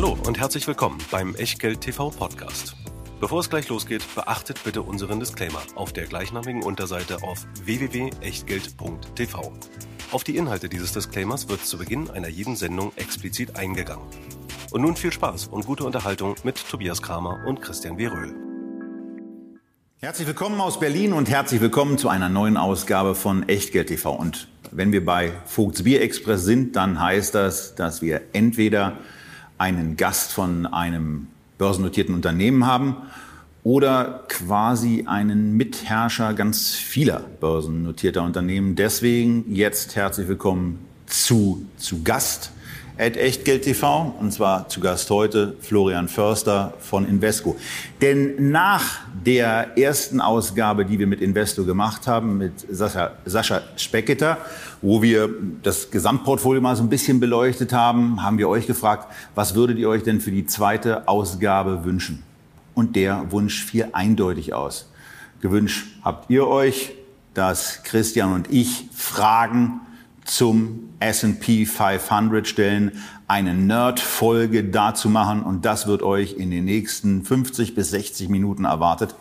Hallo und herzlich willkommen beim Echtgeld TV Podcast. Bevor es gleich losgeht, beachtet bitte unseren Disclaimer auf der gleichnamigen Unterseite auf www.echtgeld.tv. Auf die Inhalte dieses Disclaimers wird zu Beginn einer jeden Sendung explizit eingegangen. Und nun viel Spaß und gute Unterhaltung mit Tobias Kramer und Christian Weröhl. Herzlich willkommen aus Berlin und herzlich willkommen zu einer neuen Ausgabe von Echtgeld TV. Und wenn wir bei Vogts Bier Express sind, dann heißt das, dass wir entweder einen Gast von einem börsennotierten Unternehmen haben oder quasi einen Mitherrscher ganz vieler börsennotierter Unternehmen. Deswegen jetzt herzlich willkommen zu, zu Gast at Echtgeld TV. Und zwar zu Gast heute Florian Förster von Invesco. Denn nach der ersten Ausgabe, die wir mit Investo gemacht haben, mit Sascha, Sascha Specketer, wo wir das Gesamtportfolio mal so ein bisschen beleuchtet haben, haben wir euch gefragt, was würdet ihr euch denn für die zweite Ausgabe wünschen? Und der Wunsch fiel eindeutig aus. Gewünscht habt ihr euch, dass Christian und ich Fragen zum S&P 500 stellen, eine Nerd-Folge dazu machen und das wird euch in den nächsten 50 bis 60 Minuten erwartet.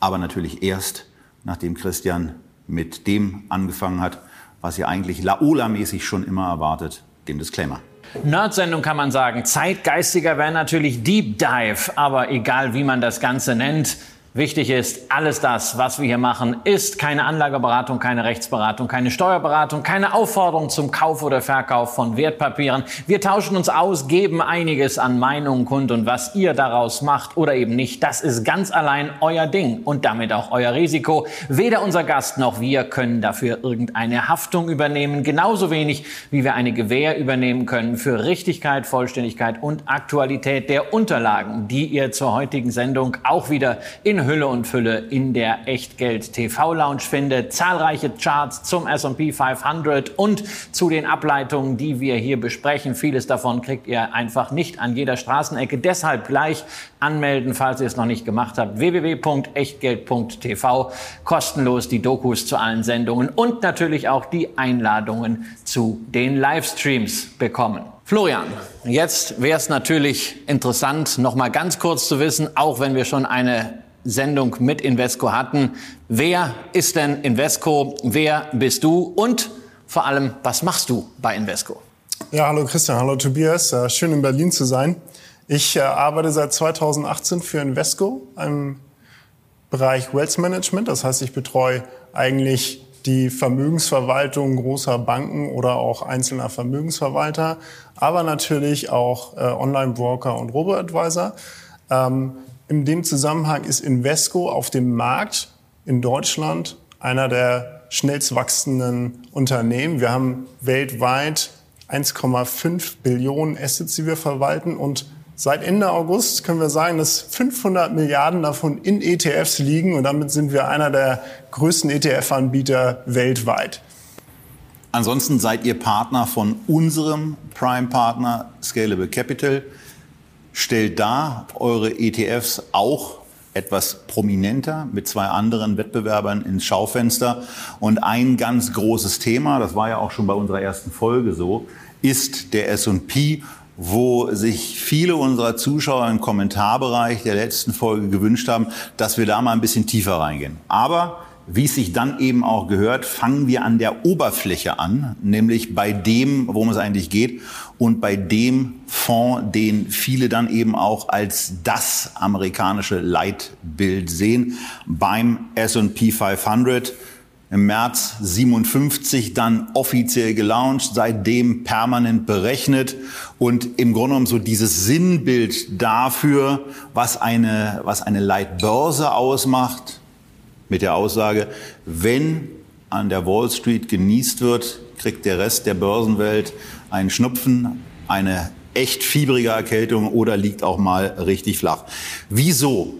Aber natürlich erst, nachdem Christian mit dem angefangen hat, was ihr eigentlich Laola-mäßig schon immer erwartet, dem Disclaimer. Nerd-Sendung kann man sagen. Zeitgeistiger wäre natürlich Deep Dive, aber egal wie man das Ganze nennt, Wichtig ist, alles das, was wir hier machen, ist keine Anlageberatung, keine Rechtsberatung, keine Steuerberatung, keine Aufforderung zum Kauf oder Verkauf von Wertpapieren. Wir tauschen uns aus, geben einiges an Meinungen kund und was ihr daraus macht oder eben nicht, das ist ganz allein euer Ding und damit auch euer Risiko. Weder unser Gast noch wir können dafür irgendeine Haftung übernehmen, genauso wenig wie wir eine Gewähr übernehmen können für Richtigkeit, Vollständigkeit und Aktualität der Unterlagen, die ihr zur heutigen Sendung auch wieder in Hülle und Fülle in der Echtgeld TV Lounge findet. Zahlreiche Charts zum S&P 500 und zu den Ableitungen, die wir hier besprechen. Vieles davon kriegt ihr einfach nicht an jeder Straßenecke. Deshalb gleich anmelden, falls ihr es noch nicht gemacht habt. www.echtgeld.tv. Kostenlos die Dokus zu allen Sendungen und natürlich auch die Einladungen zu den Livestreams bekommen. Florian, jetzt wäre es natürlich interessant, noch mal ganz kurz zu wissen, auch wenn wir schon eine Sendung mit Invesco hatten. Wer ist denn Invesco? Wer bist du? Und vor allem, was machst du bei Invesco? Ja, hallo Christian, hallo Tobias. Äh, schön in Berlin zu sein. Ich äh, arbeite seit 2018 für Invesco im Bereich Wealth Management. Das heißt, ich betreue eigentlich die Vermögensverwaltung großer Banken oder auch einzelner Vermögensverwalter, aber natürlich auch äh, Online-Broker und Robo-Advisor. Ähm, in dem Zusammenhang ist Invesco auf dem Markt in Deutschland einer der schnellst wachsenden Unternehmen. Wir haben weltweit 1,5 Billionen Assets, die wir verwalten und Seit Ende August können wir sagen, dass 500 Milliarden davon in ETFs liegen und damit sind wir einer der größten ETF-Anbieter weltweit. Ansonsten seid ihr Partner von unserem Prime-Partner Scalable Capital stellt da eure ETFs auch etwas prominenter mit zwei anderen Wettbewerbern ins Schaufenster. Und ein ganz großes Thema, das war ja auch schon bei unserer ersten Folge so, ist der S&P, wo sich viele unserer Zuschauer im Kommentarbereich der letzten Folge gewünscht haben, dass wir da mal ein bisschen tiefer reingehen. Aber wie es sich dann eben auch gehört, fangen wir an der Oberfläche an, nämlich bei dem, worum es eigentlich geht und bei dem Fonds, den viele dann eben auch als das amerikanische Leitbild sehen, beim S&P 500 im März 57 dann offiziell gelauncht, seitdem permanent berechnet. Und im Grunde genommen so dieses Sinnbild dafür, was eine, was eine Leitbörse ausmacht, mit der Aussage, wenn an der Wall Street genießt wird, kriegt der Rest der Börsenwelt einen Schnupfen, eine echt fiebrige Erkältung oder liegt auch mal richtig flach. Wieso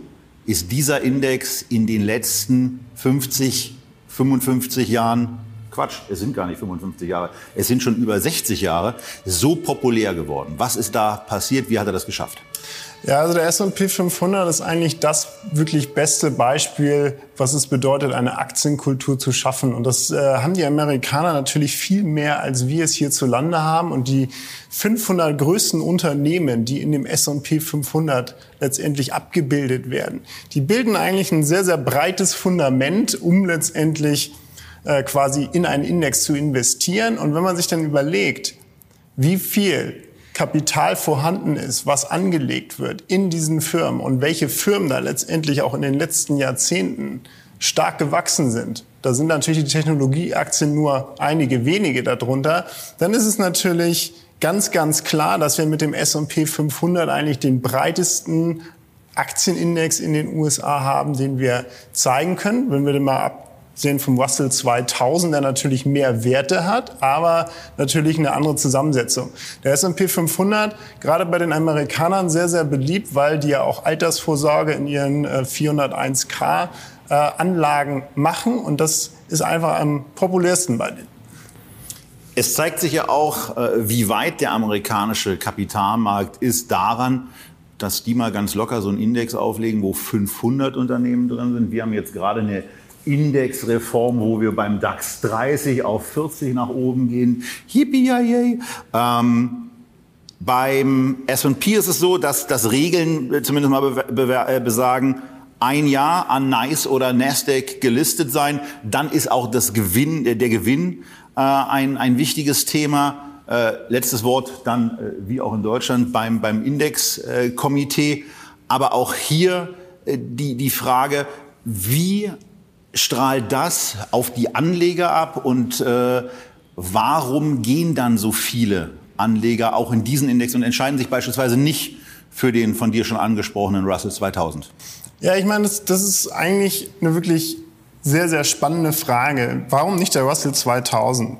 ist dieser Index in den letzten 50, 55 Jahren Quatsch, es sind gar nicht 55 Jahre, es sind schon über 60 Jahre, so populär geworden. Was ist da passiert? Wie hat er das geschafft? Ja, also der S&P 500 ist eigentlich das wirklich beste Beispiel, was es bedeutet, eine Aktienkultur zu schaffen. Und das äh, haben die Amerikaner natürlich viel mehr, als wir es hierzulande haben. Und die 500 größten Unternehmen, die in dem S&P 500 letztendlich abgebildet werden, die bilden eigentlich ein sehr, sehr breites Fundament, um letztendlich äh, quasi in einen Index zu investieren. Und wenn man sich dann überlegt, wie viel Kapital vorhanden ist, was angelegt wird in diesen Firmen und welche Firmen da letztendlich auch in den letzten Jahrzehnten stark gewachsen sind, da sind natürlich die Technologieaktien nur einige wenige darunter, dann ist es natürlich ganz, ganz klar, dass wir mit dem S&P 500 eigentlich den breitesten Aktienindex in den USA haben, den wir zeigen können. Wenn wir den mal ab sehen vom Russell 2000, der natürlich mehr Werte hat, aber natürlich eine andere Zusammensetzung. Der S&P 500, gerade bei den Amerikanern sehr, sehr beliebt, weil die ja auch Altersvorsorge in ihren 401k äh, äh, Anlagen machen und das ist einfach am populärsten bei denen. Es zeigt sich ja auch, äh, wie weit der amerikanische Kapitalmarkt ist daran, dass die mal ganz locker so einen Index auflegen, wo 500 Unternehmen drin sind. Wir haben jetzt gerade eine Indexreform, wo wir beim DAX 30 auf 40 nach oben gehen. Yippie, yay. Ähm, beim S&P ist es so, dass das Regeln äh, zumindest mal äh, besagen, ein Jahr an NICE oder Nasdaq gelistet sein, dann ist auch das Gewinn, der Gewinn äh, ein, ein wichtiges Thema. Äh, letztes Wort dann, äh, wie auch in Deutschland, beim, beim Indexkomitee. Aber auch hier äh, die, die Frage, wie strahlt das auf die Anleger ab und äh, warum gehen dann so viele Anleger auch in diesen Index und entscheiden sich beispielsweise nicht für den von dir schon angesprochenen Russell 2000? Ja, ich meine, das, das ist eigentlich eine wirklich sehr, sehr spannende Frage. Warum nicht der Russell 2000?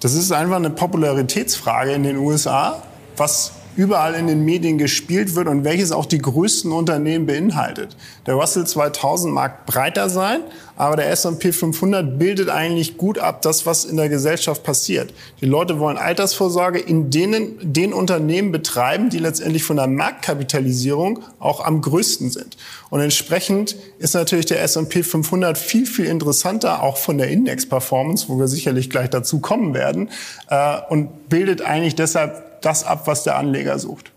Das ist einfach eine Popularitätsfrage in den USA. Was überall in den Medien gespielt wird und welches auch die größten Unternehmen beinhaltet. Der Russell 2000 mag breiter sein, aber der S&P 500 bildet eigentlich gut ab das, was in der Gesellschaft passiert. Die Leute wollen Altersvorsorge in denen, den Unternehmen betreiben, die letztendlich von der Marktkapitalisierung auch am größten sind. Und entsprechend ist natürlich der S&P 500 viel, viel interessanter, auch von der Index-Performance, wo wir sicherlich gleich dazu kommen werden, äh, und bildet eigentlich deshalb das ab, was der Anleger sucht.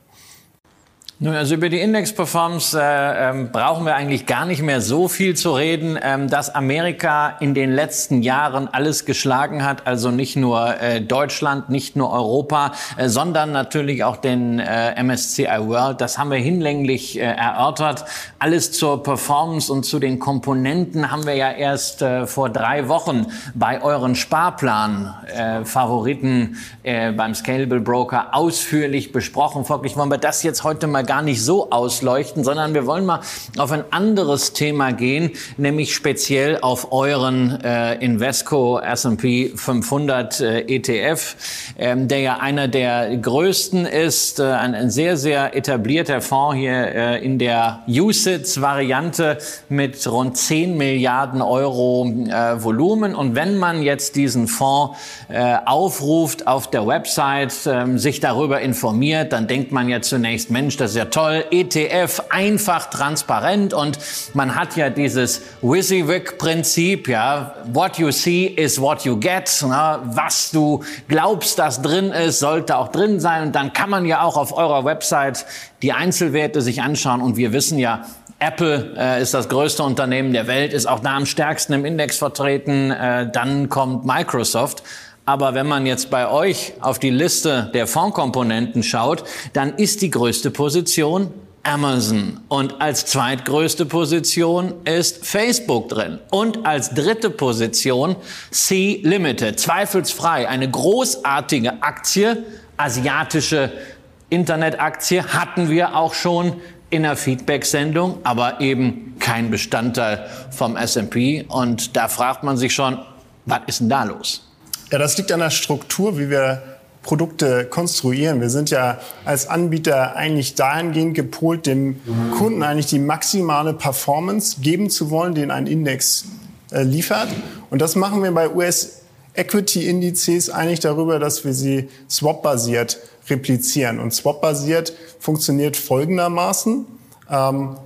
Nun, also über die Index-Performance äh, ähm, brauchen wir eigentlich gar nicht mehr so viel zu reden, ähm, dass Amerika in den letzten Jahren alles geschlagen hat, also nicht nur äh, Deutschland, nicht nur Europa, äh, sondern natürlich auch den äh, MSCI World. Das haben wir hinlänglich äh, erörtert. Alles zur Performance und zu den Komponenten haben wir ja erst äh, vor drei Wochen bei euren Sparplan-Favoriten äh, äh, beim Scalable Broker ausführlich besprochen. Folglich wollen wir das jetzt heute mal gar nicht so ausleuchten, sondern wir wollen mal auf ein anderes Thema gehen, nämlich speziell auf euren äh, Invesco S&P 500 äh, ETF, ähm, der ja einer der größten ist, äh, ein, ein, sehr, sehr etablierter Fonds hier äh, in der USITS-Variante mit rund 10 Milliarden Euro äh, Volumen. Und wenn man jetzt diesen Fonds äh, aufruft auf der Website, ähm, sich darüber informiert, dann denkt man ja zunächst, Mensch, das ist ja ja toll, ETF, einfach, transparent und man hat ja dieses WYSIWYG-Prinzip, ja, what you see is what you get, na, was du glaubst, dass drin ist, sollte auch drin sein und dann kann man ja auch auf eurer Website die Einzelwerte sich anschauen und wir wissen ja, Apple äh, ist das größte Unternehmen der Welt, ist auch da am stärksten im Index vertreten. Äh, dann kommt Microsoft. Aber wenn man jetzt bei euch auf die Liste der Fondkomponenten schaut, dann ist die größte Position Amazon. Und als zweitgrößte Position ist Facebook drin. Und als dritte Position C Limited. Zweifelsfrei eine großartige Aktie, asiatische Internetaktie hatten wir auch schon in der Feedback-Sendung, aber eben kein Bestandteil vom S&P. Und da fragt man sich schon, was ist denn da los? Ja, das liegt an der Struktur, wie wir Produkte konstruieren. Wir sind ja als Anbieter eigentlich dahingehend gepolt, dem Kunden eigentlich die maximale Performance geben zu wollen, den ein Index äh, liefert. Und das machen wir bei US Equity-Indizes eigentlich darüber, dass wir sie swap-basiert replizieren. Und swap-basiert funktioniert folgendermaßen. Ähm,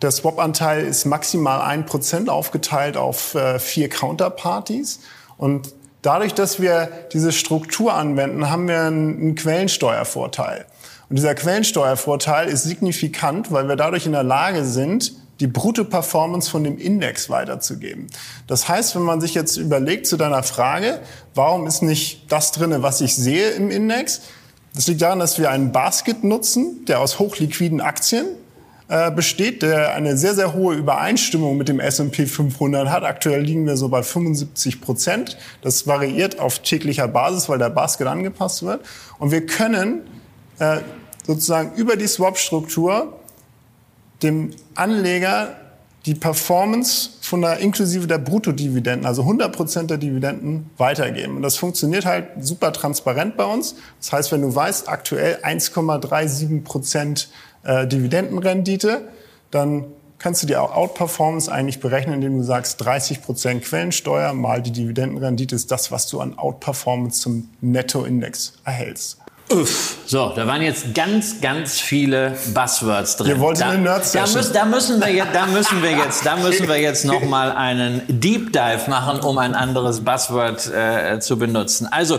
der Swap-Anteil ist maximal ein Prozent aufgeteilt auf äh, vier Counterparties. Und dadurch, dass wir diese Struktur anwenden, haben wir einen, Quellensteuervorteil. Und dieser Quellensteuervorteil ist signifikant, weil wir dadurch in der Lage sind, die Brutto-Performance von dem Index weiterzugeben. Das heißt, wenn man sich jetzt überlegt zu deiner Frage, warum ist nicht das drinne, was ich sehe im Index? Das liegt daran, dass wir einen Basket nutzen, der aus hochliquiden Aktien äh, besteht, der eine sehr, sehr hohe Übereinstimmung mit dem S&P 500 hat. Aktuell liegen wir so bei 75 Prozent. Das variiert auf täglicher Basis, weil der Basket angepasst wird. Und wir können äh, sozusagen über die Swap-Struktur dem Anleger die Performance von der inklusive der Bruttodividenden, also 100 Prozent der Dividenden weitergeben. Und das funktioniert halt super transparent bei uns. Das heißt, wenn du weißt, aktuell 1,37 Prozent äh, Dividendenrendite, dann kannst du die Outperformance eigentlich berechnen, indem du sagst, 30 Prozent Quellensteuer mal die Dividendenrendite ist das, was du an Outperformance zum Nettoindex erhältst. Uff. So, da waren jetzt ganz, ganz viele Buzzwords drin. Wir wollten da, eine nerd da, müssen, da müssen wir jetzt, da müssen wir jetzt, da müssen wir jetzt noch mal einen Deep Dive machen, um ein anderes Buzzword äh, zu benutzen. Also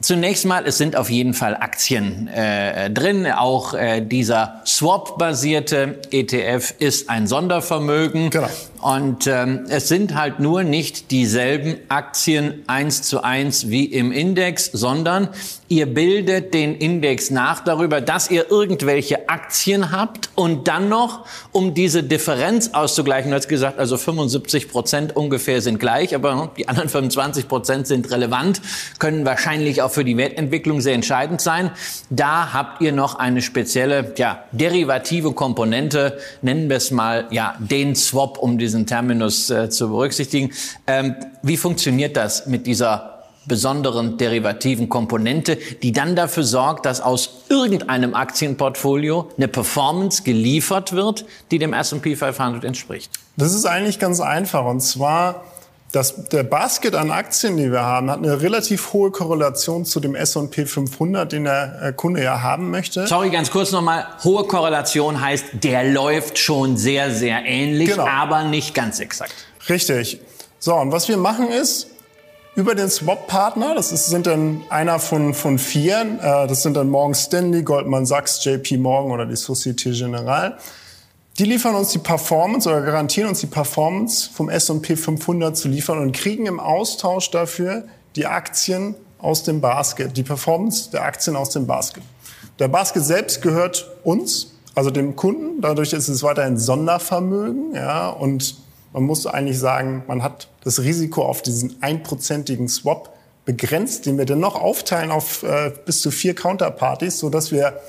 zunächst mal, es sind auf jeden Fall Aktien äh, drin. Auch äh, dieser Swap-basierte ETF ist ein Sondervermögen. Genau. Und ähm, es sind halt nur nicht dieselben Aktien eins zu eins wie im Index, sondern ihr bildet den Index nach darüber, dass ihr irgendwelche Aktien habt und dann noch, um diese Differenz auszugleichen, du hast gesagt, also 75 Prozent ungefähr sind gleich, aber die anderen 25 Prozent sind relevant, können wahrscheinlich auch für die Wertentwicklung sehr entscheidend sein. Da habt ihr noch eine spezielle, ja, derivative Komponente, nennen wir es mal, ja, den Swap, um diesen diesen Terminus äh, zu berücksichtigen. Ähm, wie funktioniert das mit dieser besonderen derivativen Komponente, die dann dafür sorgt, dass aus irgendeinem Aktienportfolio eine Performance geliefert wird, die dem S&P 500 entspricht? Das ist eigentlich ganz einfach. Und zwar das, der Basket an Aktien, die wir haben, hat eine relativ hohe Korrelation zu dem S&P 500, den der äh, Kunde ja haben möchte. Sorry, ganz kurz nochmal. Hohe Korrelation heißt, der läuft schon sehr, sehr ähnlich, genau. aber nicht ganz exakt. Richtig. So, und was wir machen ist, über den Swap-Partner, das ist, sind dann einer von, von vier, äh, das sind dann Morgan Stanley, Goldman Sachs, JP Morgan oder die Societe Generale, die liefern uns die Performance oder garantieren uns die Performance vom S&P 500 zu liefern und kriegen im Austausch dafür die Aktien aus dem Basket, die Performance der Aktien aus dem Basket. Der Basket selbst gehört uns, also dem Kunden. Dadurch ist es weiterhin Sondervermögen, ja, und man muss eigentlich sagen, man hat das Risiko auf diesen einprozentigen Swap begrenzt, den wir dann noch aufteilen auf äh, bis zu vier Counterparties, so dass wir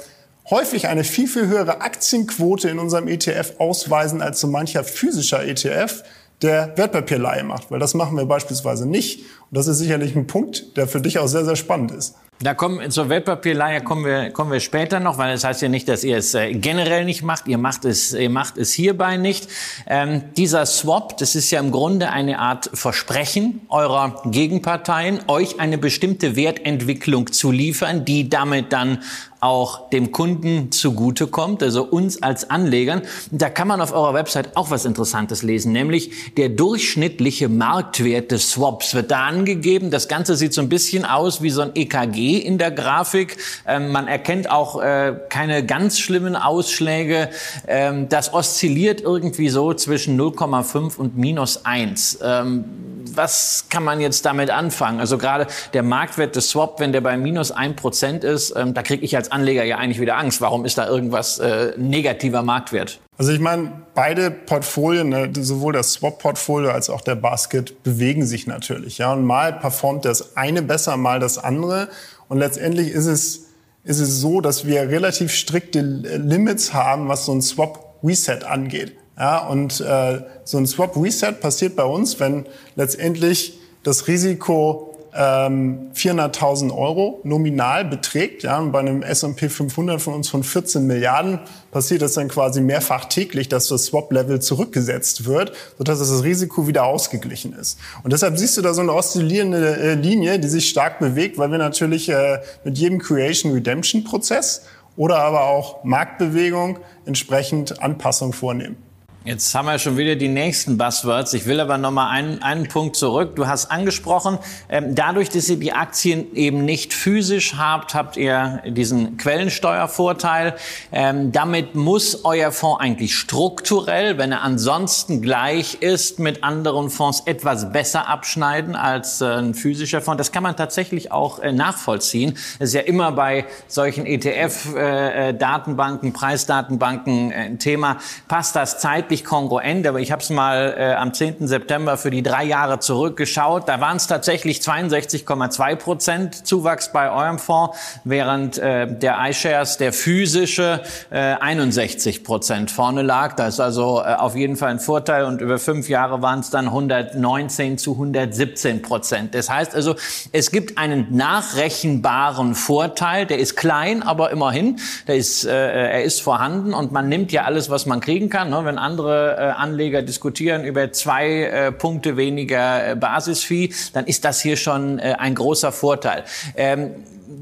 häufig eine viel, viel höhere Aktienquote in unserem ETF ausweisen als so mancher physischer ETF, der Wertpapierleihe macht. Weil das machen wir beispielsweise nicht. Und das ist sicherlich ein Punkt, der für dich auch sehr, sehr spannend ist. Da kommen, zur Wertpapierleihe kommen wir, kommen wir später noch, weil das heißt ja nicht, dass ihr es äh, generell nicht macht. Ihr macht es, ihr macht es hierbei nicht. Ähm, dieser Swap, das ist ja im Grunde eine Art Versprechen eurer Gegenparteien, euch eine bestimmte Wertentwicklung zu liefern, die damit dann auch dem Kunden zugutekommt, also uns als Anlegern. Da kann man auf eurer Website auch was Interessantes lesen, nämlich der durchschnittliche Marktwert des Swaps wird da angegeben. Das Ganze sieht so ein bisschen aus wie so ein EKG in der Grafik. Ähm, man erkennt auch äh, keine ganz schlimmen Ausschläge. Ähm, das oszilliert irgendwie so zwischen 0,5 und minus 1. Ähm, was kann man jetzt damit anfangen? Also gerade der Marktwert des Swap, wenn der bei minus 1% ist, ähm, da kriege ich als Anleger ja eigentlich wieder Angst. Warum ist da irgendwas äh, negativer Marktwert? Also ich meine, beide Portfolien, ne, sowohl das Swap-Portfolio als auch der Basket, bewegen sich natürlich. Ja, und mal performt das eine besser, mal das andere. Und letztendlich ist es, ist es so, dass wir relativ strikte Limits haben, was so ein Swap-Reset angeht. Ja, und äh, so ein Swap-Reset passiert bei uns, wenn letztendlich das Risiko ähm, 400.000 Euro nominal beträgt. Ja, und bei einem S&P 500 von uns von 14 Milliarden passiert das dann quasi mehrfach täglich, dass das Swap-Level zurückgesetzt wird, sodass das Risiko wieder ausgeglichen ist. Und deshalb siehst du da so eine oszillierende äh, Linie, die sich stark bewegt, weil wir natürlich äh, mit jedem Creation-Redemption-Prozess oder aber auch Marktbewegung entsprechend Anpassung vornehmen. Jetzt haben wir schon wieder die nächsten Buzzwords. Ich will aber noch mal einen, einen Punkt zurück. Du hast angesprochen, ähm, dadurch, dass ihr die Aktien eben nicht physisch habt, habt ihr diesen Quellensteuervorteil. Ähm, damit muss euer Fonds eigentlich strukturell, wenn er ansonsten gleich ist, mit anderen Fonds etwas besser abschneiden als äh, ein physischer Fonds. Das kann man tatsächlich auch äh, nachvollziehen. Das ist ja immer bei solchen ETF-Datenbanken, äh, Preisdatenbanken ein Thema. Passt das zeitlich? Wirklich kongruent, aber ich habe es mal äh, am 10. September für die drei Jahre zurückgeschaut. Da waren es tatsächlich 62,2 Prozent Zuwachs bei eurem Fonds, während äh, der iShares, der physische, äh, 61 Prozent vorne lag. Das ist also äh, auf jeden Fall ein Vorteil und über fünf Jahre waren es dann 119 zu 117 Prozent. Das heißt also, es gibt einen nachrechenbaren Vorteil, der ist klein, aber immerhin, der ist, äh, er ist vorhanden und man nimmt ja alles, was man kriegen kann. Ne? Wenn andere andere äh, Anleger diskutieren über zwei äh, Punkte weniger äh, Basisfee, dann ist das hier schon ein großer Vorteil. Ähm,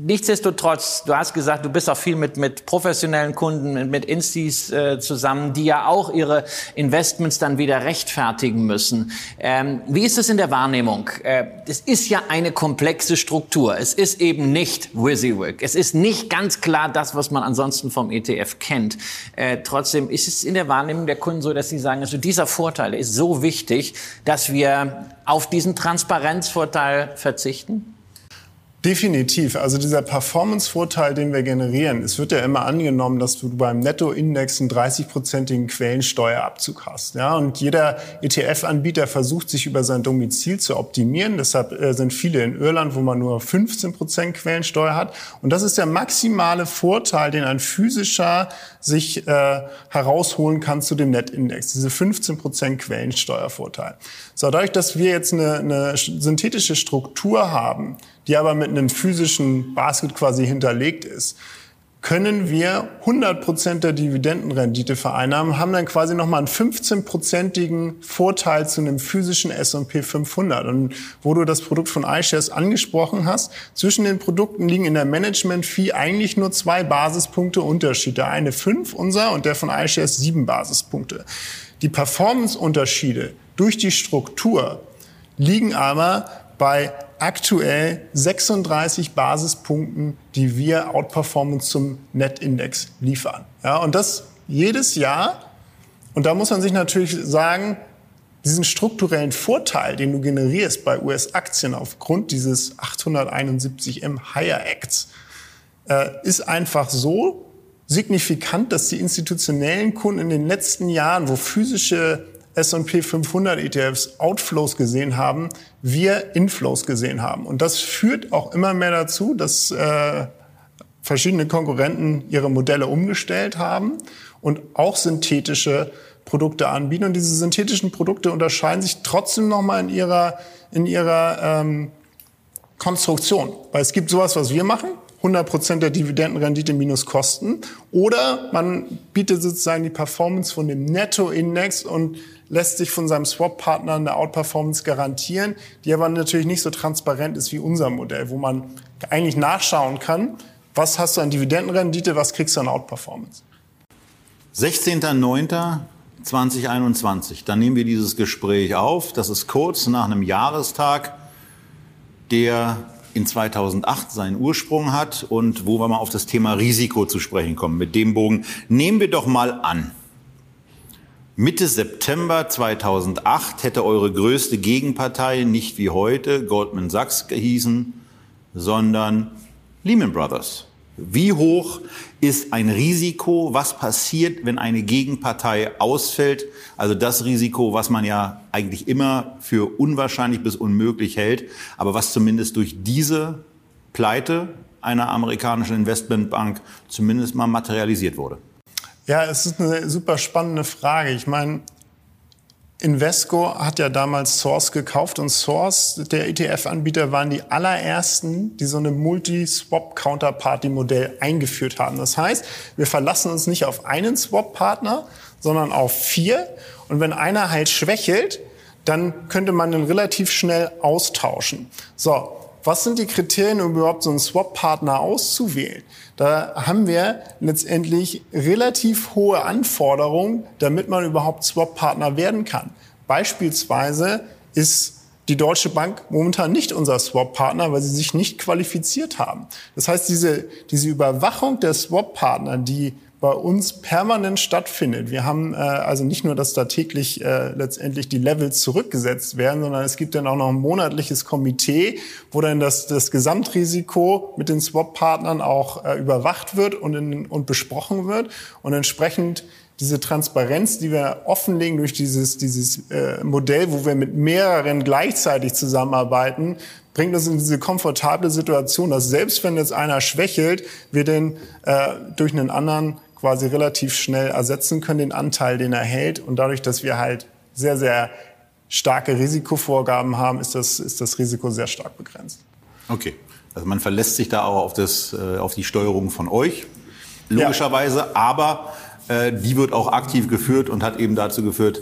nichtsdestotrotz, du hast gesagt, du bist auch viel mit, mit professionellen Kunden, mit Instis äh, zusammen, die ja auch ihre Investments dann wieder rechtfertigen müssen. Ähm, wie ist es in der Wahrnehmung? Äh, es ist ja eine komplexe Struktur. Es ist eben nicht WYSIWYG. Es ist nicht ganz klar das, was man ansonsten vom ETF kennt. Äh, trotzdem ist es in der Wahrnehmung der Kunden so, dass sie sagen, also dieser Vorteil ist so wichtig, dass wir auf diesen Transparenzvorteil verzichten? Definitiv. Also dieser Performance-Vorteil, den wir generieren, es wird ja immer angenommen, dass du beim Nettoindex einen 30-prozentigen Quellensteuerabzug hast. Ja, und jeder ETF-Anbieter versucht, sich über sein Domizil zu optimieren. Deshalb äh, sind viele in Irland, wo man nur 15 Prozent Quellensteuer hat. Und das ist der maximale Vorteil, den ein physischer sich äh, herausholen kann zu dem Netindex. Diese 15 Prozent Quellensteuervorteil. So, dadurch, dass wir jetzt eine, eine synthetische Struktur haben, die aber mit einem physischen Basket quasi hinterlegt ist, können wir 100% der Dividendenrendite vereinnahmen, haben dann quasi nochmal einen 15-prozentigen Vorteil zu einem physischen S&P 500. Und wo du das Produkt von iShares angesprochen hast, zwischen den Produkten liegen in der Management-Fee eigentlich nur zwei Basispunkte Unterschied. Der eine fünf, unser, und der von iShares sieben Basispunkte. Die Performance-Unterschiede durch die Struktur liegen aber bei aktuell 36 Basispunkten, die wir Outperformance zum Netindex liefern. Ja, und das jedes Jahr. Und da muss man sich natürlich sagen, diesen strukturellen Vorteil, den du generierst bei US-Aktien aufgrund dieses 871M Higher Acts, äh, ist einfach so signifikant, dass die institutionellen Kunden in den letzten Jahren, wo physische S&P 500 ETFs Outflows gesehen haben, wir Inflows gesehen haben. Und das führt auch immer mehr dazu, dass äh, verschiedene Konkurrenten ihre Modelle umgestellt haben und auch synthetische Produkte anbieten. Und diese synthetischen Produkte unterscheiden sich trotzdem nochmal in ihrer, in ihrer ähm, Konstruktion. Weil es gibt sowas, was wir machen, 100% der Dividendenrendite minus Kosten. Oder man bietet sozusagen die Performance von dem Nettoindex und lässt sich von seinem Swap-Partner eine Outperformance garantieren, die aber natürlich nicht so transparent ist wie unser Modell, wo man eigentlich nachschauen kann, was hast du an Dividendenrendite, was kriegst du an Outperformance. 16.09.2021, dann nehmen wir dieses Gespräch auf. Das ist kurz nach einem Jahrestag, der in 2008 seinen Ursprung hat und wo wir mal auf das Thema Risiko zu sprechen kommen. Mit dem Bogen nehmen wir doch mal an. Mitte September 2008 hätte eure größte Gegenpartei nicht wie heute Goldman Sachs gehießen, sondern Lehman Brothers. Wie hoch ist ein Risiko? Was passiert, wenn eine Gegenpartei ausfällt? Also das Risiko, was man ja eigentlich immer für unwahrscheinlich bis unmöglich hält, aber was zumindest durch diese Pleite einer amerikanischen Investmentbank zumindest mal materialisiert wurde. Ja, es ist eine super spannende Frage. Ich meine, Invesco hat ja damals Source gekauft und Source, der ETF-Anbieter, waren die allerersten, die so eine Multi-Swap-Counterparty-Modell eingeführt haben. Das heißt, wir verlassen uns nicht auf einen Swap-Partner, sondern auf vier. Und wenn einer halt schwächelt, dann könnte man den relativ schnell austauschen. So, was sind die Kriterien, um überhaupt so einen Swap-Partner auszuwählen? Da haben wir letztendlich relativ hohe Anforderungen, damit man überhaupt Swap-Partner werden kann. Beispielsweise ist die Deutsche Bank momentan nicht unser Swap-Partner, weil sie sich nicht qualifiziert haben. Das heißt, diese, diese Überwachung der Swap-Partner, die bei uns permanent stattfindet. Wir haben äh, also nicht nur, dass da täglich äh, letztendlich die Levels zurückgesetzt werden, sondern es gibt dann auch noch ein monatliches Komitee, wo dann das, das Gesamtrisiko mit den Swap-Partnern auch äh, überwacht wird und, in, und besprochen wird und entsprechend diese Transparenz, die wir offenlegen durch dieses, dieses äh, Modell, wo wir mit mehreren gleichzeitig zusammenarbeiten, bringt uns in diese komfortable Situation, dass selbst wenn jetzt einer schwächelt, wir den äh, durch einen anderen quasi relativ schnell ersetzen können, den Anteil, den er hält. Und dadurch, dass wir halt sehr, sehr starke Risikovorgaben haben, ist das, ist das Risiko sehr stark begrenzt. Okay. Also man verlässt sich da auch auf, das, äh, auf die Steuerung von euch, logischerweise. Ja. Aber äh, die wird auch aktiv geführt und hat eben dazu geführt,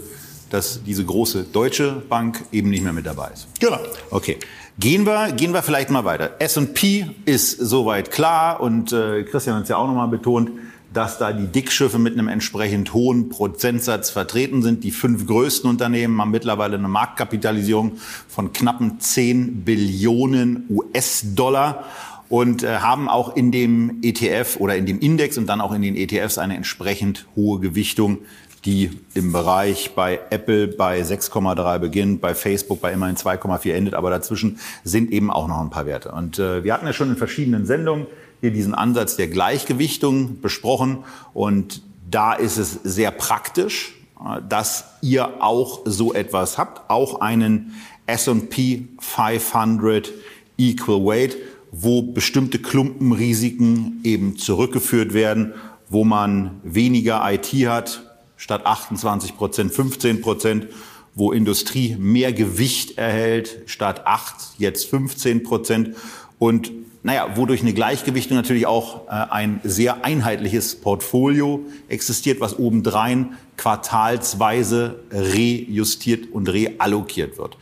dass diese große deutsche Bank eben nicht mehr mit dabei ist. Genau. Okay. Gehen wir, gehen wir vielleicht mal weiter. S&P ist soweit klar und äh, Christian hat es ja auch nochmal betont, dass da die Dickschiffe mit einem entsprechend hohen Prozentsatz vertreten sind. Die fünf größten Unternehmen haben mittlerweile eine Marktkapitalisierung von knappen 10 Billionen US-Dollar und äh, haben auch in dem ETF oder in dem Index und dann auch in den ETFs eine entsprechend hohe Gewichtung, die im Bereich bei Apple bei 6,3 beginnt, bei Facebook bei immerhin 2,4 endet, aber dazwischen sind eben auch noch ein paar Werte. Und äh, wir hatten ja schon in verschiedenen Sendungen hier diesen Ansatz der Gleichgewichtung besprochen. Und da ist es sehr praktisch, äh, dass ihr auch so etwas habt, auch einen S&P 500 Equal Weight, wo bestimmte Klumpenrisiken eben zurückgeführt werden, wo man weniger IT hat, statt 28 Prozent 15 Prozent, wo Industrie mehr Gewicht erhält, statt 8 jetzt 15 Prozent und naja, wodurch eine Gleichgewichtung natürlich auch äh, ein sehr einheitliches Portfolio existiert, was obendrein quartalsweise rejustiert und reallokiert wird.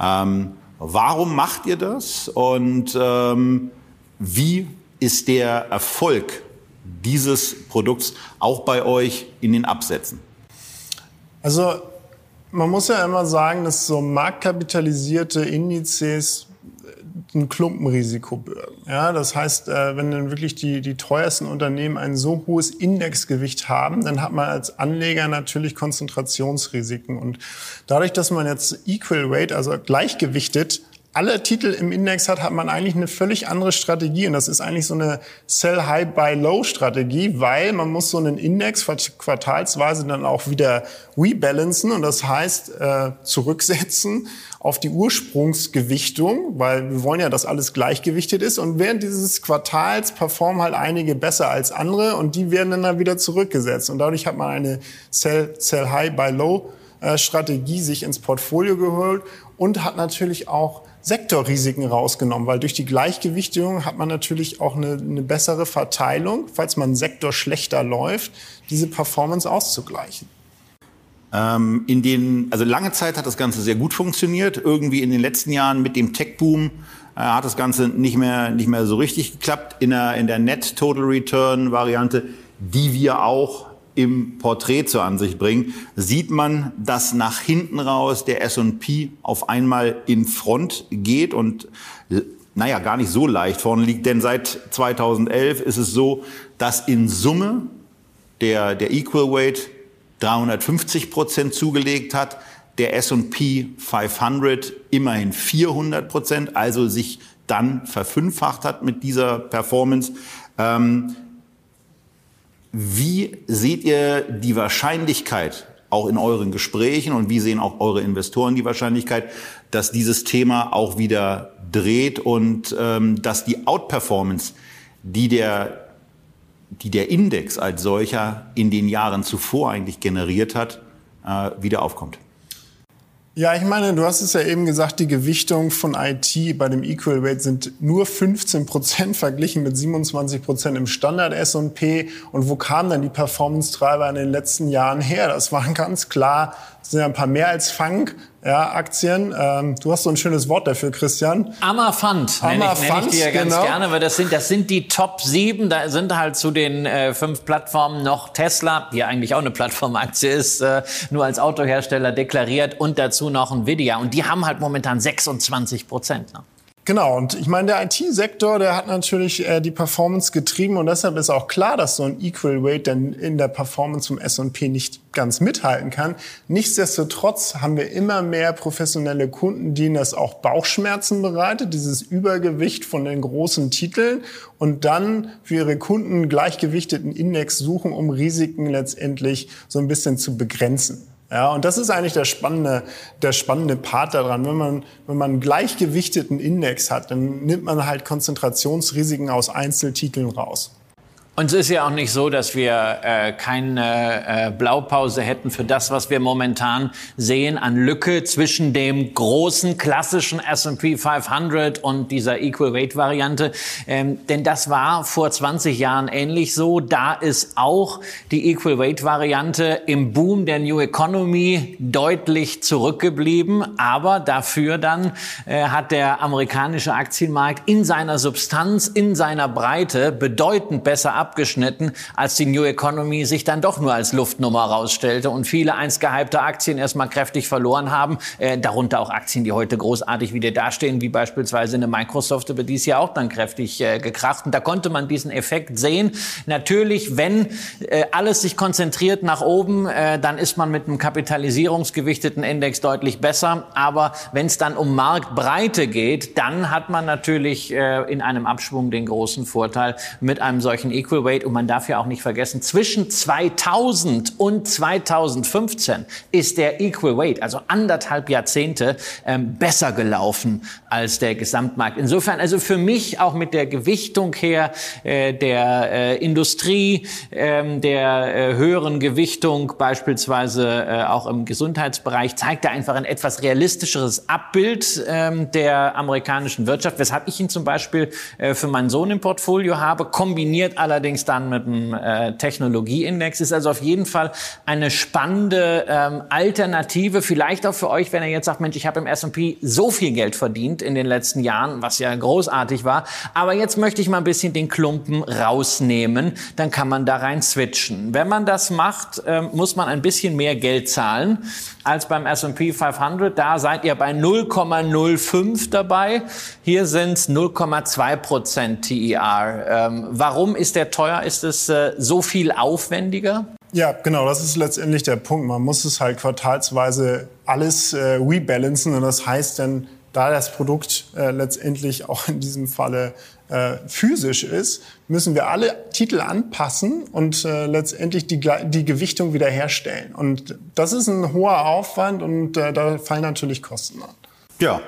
Ähm, warum macht ihr das und ähm, wie ist der Erfolg dieses Produkts auch bei euch in den Absätzen? Also man muss ja immer sagen, dass so marktkapitalisierte Indizes ein Klumpenrisiko bürgen. Ja, das heißt, äh, wenn dann wirklich die, die teuersten Unternehmen ein so hohes Indexgewicht haben, dann hat man als Anleger natürlich Konzentrationsrisiken. Und dadurch, dass man jetzt Equal Weight, also gleichgewichtet, alle Titel im Index hat, hat man eigentlich eine völlig andere Strategie. Und das ist eigentlich so eine Sell High Buy Low Strategie, weil man muss so einen Index quartalsweise dann auch wieder rebalancen und das heißt äh, zurücksetzen auf die Ursprungsgewichtung, weil wir wollen ja, dass alles gleichgewichtet ist. Und während dieses Quartals performen halt einige besser als andere und die werden dann wieder zurückgesetzt. Und dadurch hat man eine Sell, Sell High Buy Low äh, Strategie sich ins Portfolio geholt und hat natürlich auch Sektorrisiken rausgenommen, weil durch die Gleichgewichtung hat man natürlich auch eine, eine bessere Verteilung, falls man Sektor schlechter läuft, diese Performance auszugleichen. Ähm, in den, also lange Zeit hat das Ganze sehr gut funktioniert. Irgendwie in den letzten Jahren mit dem Tech-Boom äh, hat das Ganze nicht mehr, nicht mehr so richtig geklappt. In der, in der Net Total Return Variante, die wir auch im Porträt zur Ansicht bringen, sieht man, dass nach hinten raus der S&P auf einmal in Front geht und naja, gar nicht so leicht vorne liegt, denn seit 2011 ist es so, dass in Summe der, der Equal Weight 350 Prozent zugelegt hat, der S&P 500 immerhin 400 Prozent, also sich dann verfünffacht hat mit dieser Performance. Ähm, wie seht ihr die Wahrscheinlichkeit, auch in euren Gesprächen und wie sehen auch eure Investoren die Wahrscheinlichkeit, dass dieses Thema auch wieder dreht und ähm, dass die Outperformance, die der, die der Index als solcher in den Jahren zuvor eigentlich generiert hat, äh, wieder aufkommt? Ja, ich meine, du hast es ja eben gesagt, die Gewichtung von IT bei dem Equal Weight sind nur 15 Prozent verglichen mit 27 Prozent im Standard S&P. Und wo kamen dann die Performance-Treiber in den letzten Jahren her? Das waren ganz klar, sind ja ein paar mehr als Funk, ja, Aktien. Ähm, du hast so ein schönes Wort dafür, Christian. Ammerfund nenne ich, nenn ich dir ganz genau. gerne, weil das sind, das sind die Top 7. Da sind halt zu den äh, fünf Plattformen noch Tesla, die eigentlich auch eine Plattformaktie ist, äh, nur als Autohersteller deklariert und dazu noch Nvidia. Und die haben halt momentan 26 Prozent. Ne? Genau, und ich meine, der IT-Sektor, der hat natürlich äh, die Performance getrieben und deshalb ist auch klar, dass so ein Equal Weight dann in der Performance zum S&P nicht ganz mithalten kann. Nichtsdestotrotz haben wir immer mehr professionelle Kunden, denen das auch Bauchschmerzen bereitet, dieses Übergewicht von den großen Titeln und dann für ihre Kunden gleichgewichteten Index suchen, um Risiken letztendlich so ein bisschen zu begrenzen. Ja, und das ist eigentlich der spannende, der spannende Part daran. Wenn man, wenn man einen gleichgewichteten Index hat, dann nimmt man halt Konzentrationsrisiken aus Einzeltiteln raus. Und es ist ja auch nicht so, dass wir äh, keine äh, Blaupause hätten für das, was wir momentan sehen an Lücke zwischen dem großen klassischen S&P 500 und dieser Equal Weight Variante. Ähm, denn das war vor 20 Jahren ähnlich so. Da ist auch die Equal Weight Variante im Boom der New Economy deutlich zurückgeblieben. Aber dafür dann äh, hat der amerikanische Aktienmarkt in seiner Substanz, in seiner Breite bedeutend besser abgeschnitten, als die New Economy sich dann doch nur als Luftnummer rausstellte und viele einst gehypte Aktien erstmal kräftig verloren haben, äh, darunter auch Aktien, die heute großartig wieder dastehen, wie beispielsweise eine Microsoft, über die es ja auch dann kräftig äh, gekracht. Und da konnte man diesen Effekt sehen. Natürlich, wenn äh, alles sich konzentriert nach oben, äh, dann ist man mit einem kapitalisierungsgewichteten Index deutlich besser. Aber wenn es dann um Marktbreite geht, dann hat man natürlich äh, in einem Abschwung den großen Vorteil mit einem solchen Equal Equal Weight. Und man darf ja auch nicht vergessen, zwischen 2000 und 2015 ist der Equal Weight, also anderthalb Jahrzehnte, ähm, besser gelaufen als der Gesamtmarkt. Insofern, also für mich auch mit der Gewichtung her äh, der äh, Industrie, äh, der äh, höheren Gewichtung beispielsweise äh, auch im Gesundheitsbereich, zeigt er einfach ein etwas realistischeres Abbild ähm, der amerikanischen Wirtschaft, weshalb ich ihn zum Beispiel äh, für meinen Sohn im Portfolio habe, kombiniert allerdings allerdings dann mit einem äh, Technologieindex. Ist also auf jeden Fall eine spannende ähm, Alternative, vielleicht auch für euch, wenn ihr jetzt sagt, Mensch, ich habe im S&P so viel Geld verdient in den letzten Jahren, was ja großartig war, aber jetzt möchte ich mal ein bisschen den Klumpen rausnehmen, dann kann man da rein switchen. Wenn man das macht, äh, muss man ein bisschen mehr Geld zahlen als beim S&P 500. Da seid ihr bei 0,05 dabei. Hier sind es 0,2 Prozent TER. Ähm, warum ist der teuer? Ist es äh, so viel aufwendiger? Ja, genau, das ist letztendlich der Punkt. Man muss es halt quartalsweise alles äh, rebalancen und das heißt dann, da das Produkt äh, letztendlich auch in diesem Falle äh, physisch ist, müssen wir alle Titel anpassen und äh, letztendlich die, die Gewichtung wiederherstellen. Und das ist ein hoher Aufwand und äh, da fallen natürlich Kosten an. Ja,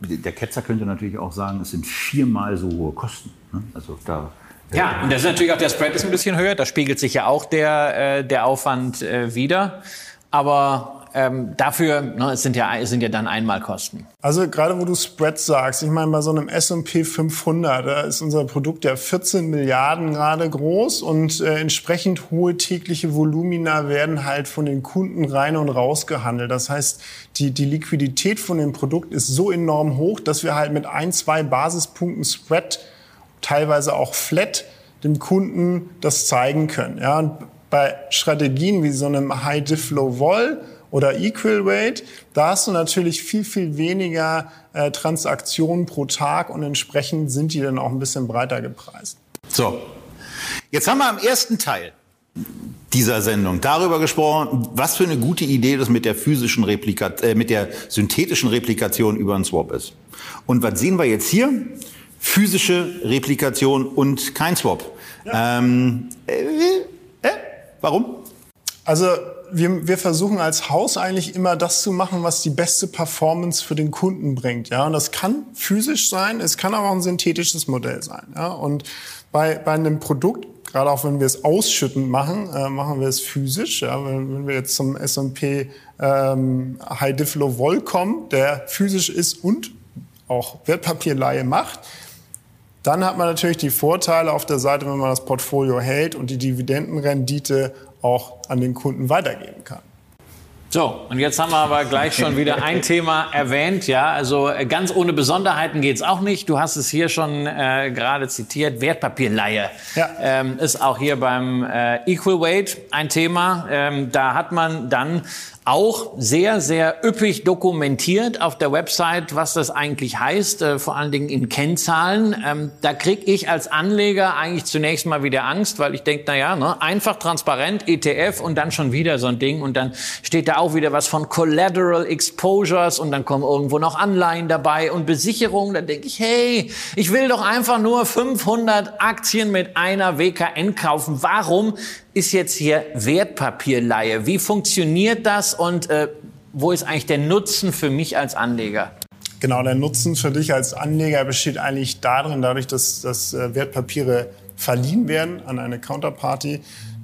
der Ketzer könnte natürlich auch sagen, es sind viermal so hohe Kosten. Ne? Also da ja, und das ist natürlich auch der Spread ist ein bisschen höher. Da spiegelt sich ja auch der, äh, der Aufwand äh, wieder. Aber ähm, dafür ne, es sind, ja, es sind ja dann Einmalkosten. Also gerade wo du Spread sagst, ich meine, bei so einem S&P 500, da ist unser Produkt ja 14 Milliarden gerade groß und äh, entsprechend hohe tägliche Volumina werden halt von den Kunden rein und raus gehandelt. Das heißt, die, die Liquidität von dem Produkt ist so enorm hoch, dass wir halt mit ein, zwei Basispunkten Spread teilweise auch flat dem Kunden das zeigen können. Ja, und bei Strategien wie so einem High Diff Low Vol oder Equal Weight, da hast du natürlich viel, viel weniger äh, Transaktionen pro Tag und entsprechend sind die dann auch ein bisschen breiter gepreist. So, jetzt haben wir am ersten Teil dieser Sendung darüber gesprochen, was für eine gute Idee das mit der physischen Replikation, äh, mit der synthetischen Replikation über einen Swap ist. Und was sehen wir jetzt hier? Physische Replikation und kein Swap. Ja. Ähm, äh, äh, warum? Also wir, wir versuchen als Haus eigentlich immer das zu machen, was die beste Performance für den Kunden bringt. Ja, und das kann physisch sein, es kann aber auch ein synthetisches Modell sein. Ja, und bei, bei einem Produkt Gerade auch wenn wir es ausschüttend machen, äh, machen wir es physisch. Ja? Wenn, wenn wir jetzt zum S&P ähm, High Diff Low Vol kommen, der physisch ist und auch Wertpapierleihe macht, dann hat man natürlich die Vorteile auf der Seite, wenn man das Portfolio hält und die Dividendenrendite auch an den Kunden weitergeben kann. So, und jetzt haben wir aber gleich schon wieder ein Thema erwähnt. Ja, also äh, ganz ohne Besonderheiten geht's auch nicht. Du hast es hier schon äh, gerade zitiert. Wertpapierleihe ja. ähm, ist auch hier beim äh, Equal Weight ein Thema. Ähm, da hat man dann auch sehr, sehr üppig dokumentiert auf der Website, was das eigentlich heißt, äh, vor allen Dingen in Kennzahlen. Ähm, da kriege ich als Anleger eigentlich zunächst mal wieder Angst, weil ich denke, na ja, ne, einfach transparent, ETF und dann schon wieder so ein Ding und dann steht da auch wieder was von Collateral Exposures und dann kommen irgendwo noch Anleihen dabei und Besicherungen. Dann denke ich, hey, ich will doch einfach nur 500 Aktien mit einer WKN kaufen. Warum ist jetzt hier Wertpapierleihe? Wie funktioniert das und äh, wo ist eigentlich der Nutzen für mich als Anleger? Genau, der Nutzen für dich als Anleger besteht eigentlich darin, dadurch, dass, dass äh, Wertpapiere verliehen werden an eine Counterparty,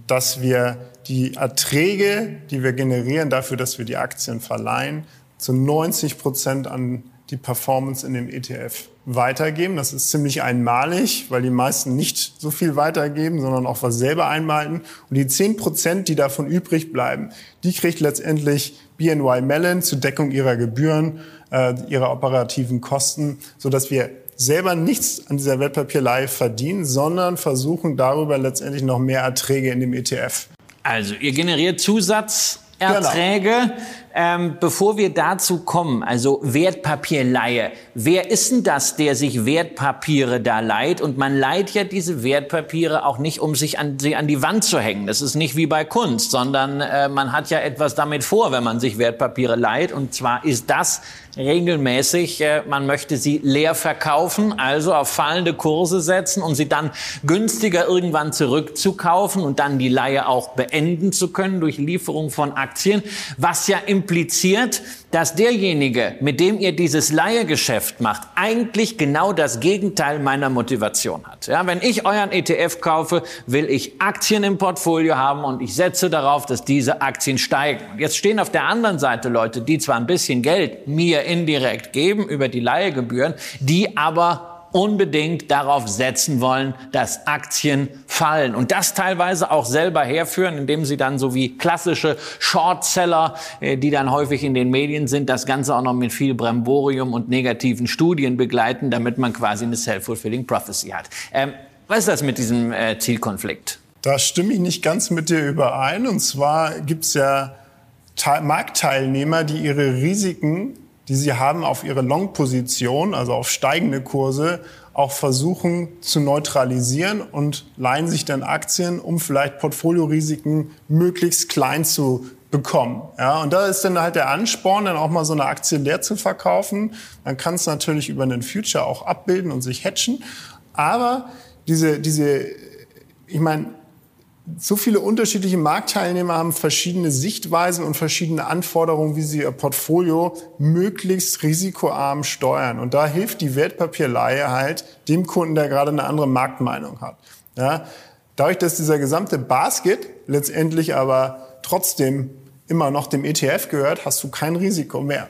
dass wir die Erträge, die wir generieren dafür, dass wir die Aktien verleihen, zu 90 Prozent an die Performance in dem ETF weitergeben. Das ist ziemlich einmalig, weil die meisten nicht so viel weitergeben, sondern auch was selber einmalten. Und die 10 Prozent, die davon übrig bleiben, die kriegt letztendlich BNY Mellon zur Deckung ihrer Gebühren, äh, ihrer operativen Kosten, so dass wir selber nichts an dieser Wertpapierleihe verdienen, sondern versuchen darüber letztendlich noch mehr Erträge in dem ETF. Also ihr generiert Zusatzerträge. Genau. Ähm, bevor wir dazu kommen, also Wertpapierleihe. Wer ist denn das, der sich Wertpapiere da leiht? Und man leiht ja diese Wertpapiere auch nicht, um sich an, sie an die Wand zu hängen. Das ist nicht wie bei Kunst, sondern äh, man hat ja etwas damit vor, wenn man sich Wertpapiere leiht. Und zwar ist das regelmäßig, äh, man möchte sie leer verkaufen, also auf fallende Kurse setzen, um sie dann günstiger irgendwann zurückzukaufen und dann die Leihe auch beenden zu können durch Lieferung von Aktien, was ja im impliziert, dass derjenige, mit dem ihr dieses Leihegeschäft macht, eigentlich genau das Gegenteil meiner Motivation hat. Ja, wenn ich euren ETF kaufe, will ich Aktien im Portfolio haben und ich setze darauf, dass diese Aktien steigen. Jetzt stehen auf der anderen Seite Leute, die zwar ein bisschen Geld mir indirekt geben über die Leihegebühren, die aber unbedingt darauf setzen wollen, dass Aktien fallen und das teilweise auch selber herführen, indem sie dann so wie klassische Shortseller, äh, die dann häufig in den Medien sind, das Ganze auch noch mit viel Bremborium und negativen Studien begleiten, damit man quasi eine self-fulfilling prophecy hat. Ähm, was ist das mit diesem äh, Zielkonflikt? Da stimme ich nicht ganz mit dir überein. Und zwar gibt es ja Marktteilnehmer, die ihre Risiken die sie haben auf ihre Long-Position, also auf steigende Kurse, auch versuchen zu neutralisieren und leihen sich dann Aktien, um vielleicht Portfoliorisiken möglichst klein zu bekommen. Ja, und da ist dann halt der Ansporn, dann auch mal so eine Aktie leer zu verkaufen. Man kann es natürlich über einen Future auch abbilden und sich hatchen. Aber diese, diese, ich meine, so viele unterschiedliche Marktteilnehmer haben verschiedene Sichtweisen und verschiedene Anforderungen, wie sie ihr Portfolio möglichst risikoarm steuern. Und da hilft die Wertpapierleihe halt dem Kunden, der gerade eine andere Marktmeinung hat. Ja, dadurch, dass dieser gesamte Basket letztendlich aber trotzdem immer noch dem ETF gehört, hast du kein Risiko mehr.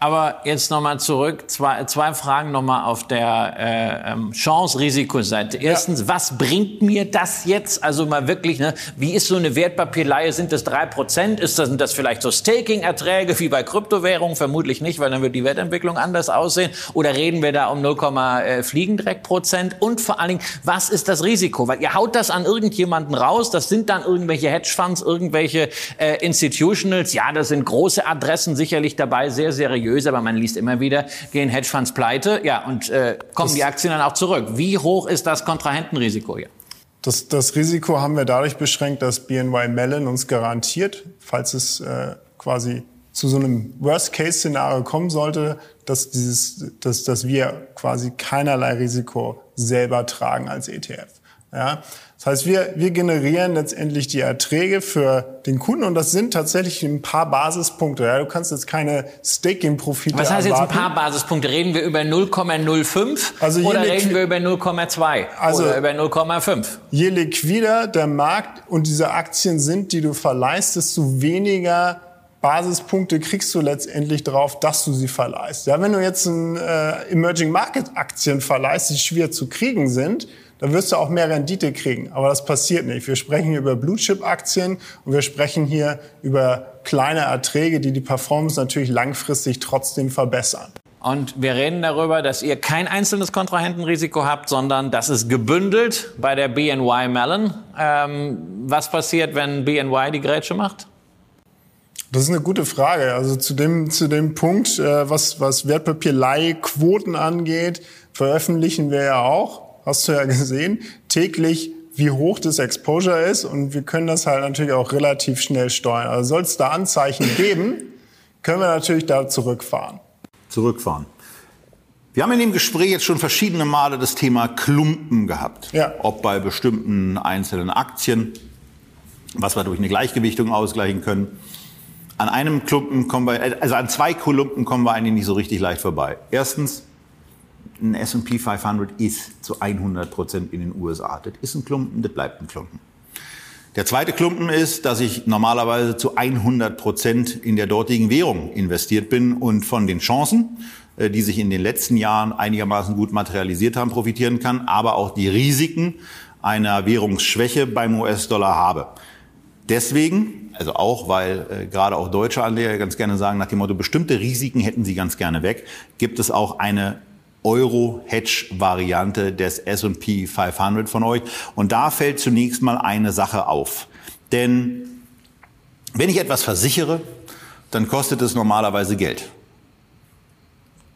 Aber jetzt nochmal zurück, zwei, zwei Fragen nochmal auf der äh, ähm, Chance-Risikoseite. Erstens, ja. was bringt mir das jetzt? Also mal wirklich, ne, wie ist so eine Wertpapierleihe? Sind das drei Prozent? Ist das, sind das vielleicht so Staking-Erträge wie bei Kryptowährungen? Vermutlich nicht, weil dann wird die Wertentwicklung anders aussehen. Oder reden wir da um 0, äh, Fliegendreck Prozent? Und vor allen Dingen, was ist das Risiko? Weil ihr haut das an irgendjemanden raus. Das sind dann irgendwelche Hedgefonds, irgendwelche äh, Institutionals. Ja, das sind große Adressen sicherlich dabei, sehr seriös seriös, aber man liest immer wieder, gehen Hedgefonds pleite, ja, und äh, kommen das die Aktien dann auch zurück. Wie hoch ist das Kontrahentenrisiko hier? Das, das Risiko haben wir dadurch beschränkt, dass BNY Mellon uns garantiert, falls es äh, quasi zu so einem Worst-Case-Szenario kommen sollte, dass, dieses, dass, dass wir quasi keinerlei Risiko selber tragen als ETF. Ja? Das heißt, wir, wir generieren letztendlich die Erträge für den Kunden und das sind tatsächlich ein paar Basispunkte. Ja? Du kannst jetzt keine Staking-Profite Was heißt erwarten. jetzt ein paar Basispunkte? Reden wir über 0,05 Also oder reden wir über 0,2 Also- oder über 0,5? Je liquider der Markt und diese Aktien sind, die du verleihst, desto weniger Basispunkte kriegst du letztendlich drauf, dass du sie verleihst. Ja, wenn du jetzt ein, äh, Emerging Market Aktien verleihst, die schwer zu kriegen sind, dann wirst du auch mehr Rendite kriegen. Aber das passiert nicht. Wir sprechen hier über Blue Chip Aktien und wir sprechen hier über kleine Erträge, die die Performance natürlich langfristig trotzdem verbessern. Und wir reden darüber, dass ihr kein einzelnes Kontrahentenrisiko habt, sondern das ist gebündelt bei der BNY Mellon. Ähm, was passiert, wenn BNY die Grätsche macht? Das ist eine gute Frage. Also zu dem, zu dem Punkt, äh, was, was Wertpapierleihquoten angeht, veröffentlichen wir ja auch, hast du ja gesehen, täglich, wie hoch das Exposure ist. Und wir können das halt natürlich auch relativ schnell steuern. Also soll es da Anzeichen geben, können wir natürlich da zurückfahren. Zurückfahren. Wir haben in dem Gespräch jetzt schon verschiedene Male das Thema Klumpen gehabt. Ja. Ob bei bestimmten einzelnen Aktien, was wir durch eine Gleichgewichtung ausgleichen können. An einem Klumpen kommen wir, also an zwei Klumpen kommen wir eigentlich nicht so richtig leicht vorbei. Erstens, ein S&P 500 ist zu 100 Prozent in den USA. Das ist ein Klumpen, das bleibt ein Klumpen. Der zweite Klumpen ist, dass ich normalerweise zu 100 Prozent in der dortigen Währung investiert bin und von den Chancen, äh, die sich in den letzten Jahren einigermaßen gut materialisiert haben, profitieren kann, aber auch die Risiken einer Währungsschwäche beim US-Dollar habe. Deswegen, also auch, weil äh, gerade auch deutsche Anleger ganz gerne sagen, nach dem Motto, bestimmte Risiken hätten sie ganz gerne weg, gibt es auch eine Euro-Hedge-Variante des S&P 500 von euch. Und da fällt zunächst mal eine Sache auf. Denn wenn ich etwas versichere, dann kostet es normalerweise Geld.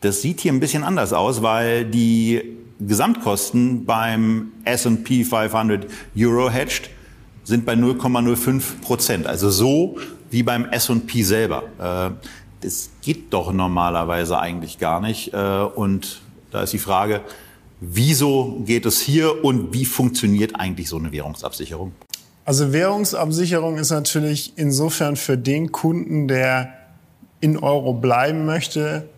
Das sieht hier ein bisschen anders aus, weil die Gesamtkosten beim S&P 500 Euro Hedged sind bei 0,05 Prozent. Also so wie beim S&P selber. Äh, Das geht doch normalerweise eigentlich gar nicht. Äh, Und da ist die Frage, wieso geht es hier und wie funktioniert eigentlich so eine Währungsabsicherung? Also Währungsabsicherung ist natürlich insofern für den Kunden, der in Euro bleiben möchte,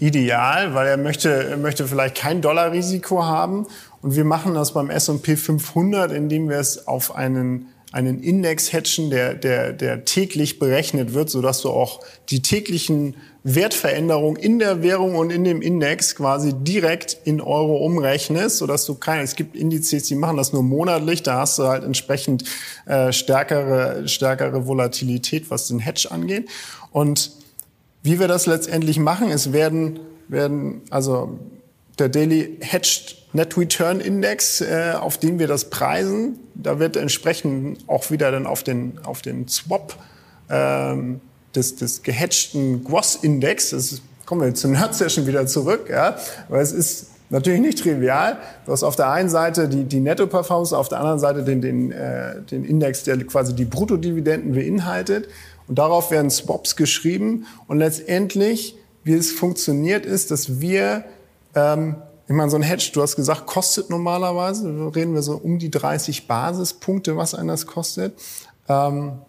ideal, weil er möchte, er möchte vielleicht kein Dollarrisiko haben. Und wir machen das beim S&P 500, indem wir es auf einen einen Index hatchen, der, der, der täglich berechnet wird, sodass du auch die täglichen Wertveränderungen in der Währung und in dem Index quasi direkt in Euro umrechnest, sodass du keine, es gibt Indizes, die machen das nur monatlich, da hast du halt entsprechend äh, stärkere, stärkere Volatilität, was den Hedge angeht. Und wie wir das letztendlich machen, es werden, werden also der Daily Hedged Net Return Index, äh, auf den wir das preisen, da wird entsprechend auch wieder dann auf den, auf den Swap ähm, des, des gehatchten Gross Index, das kommen wir zur Nerd Session wieder zurück, ja, weil es ist natürlich nicht trivial. Du hast auf der einen Seite die, die Netto-Performance, auf der anderen Seite den, den, äh, den Index, der quasi die Bruttodividenden beinhaltet. Und darauf werden Swaps geschrieben. Und letztendlich, wie es funktioniert, ist, dass wir ähm, ich meine, so ein Hedge, du hast gesagt, kostet normalerweise, reden wir so um die 30 Basispunkte, was einer das kostet, ähm,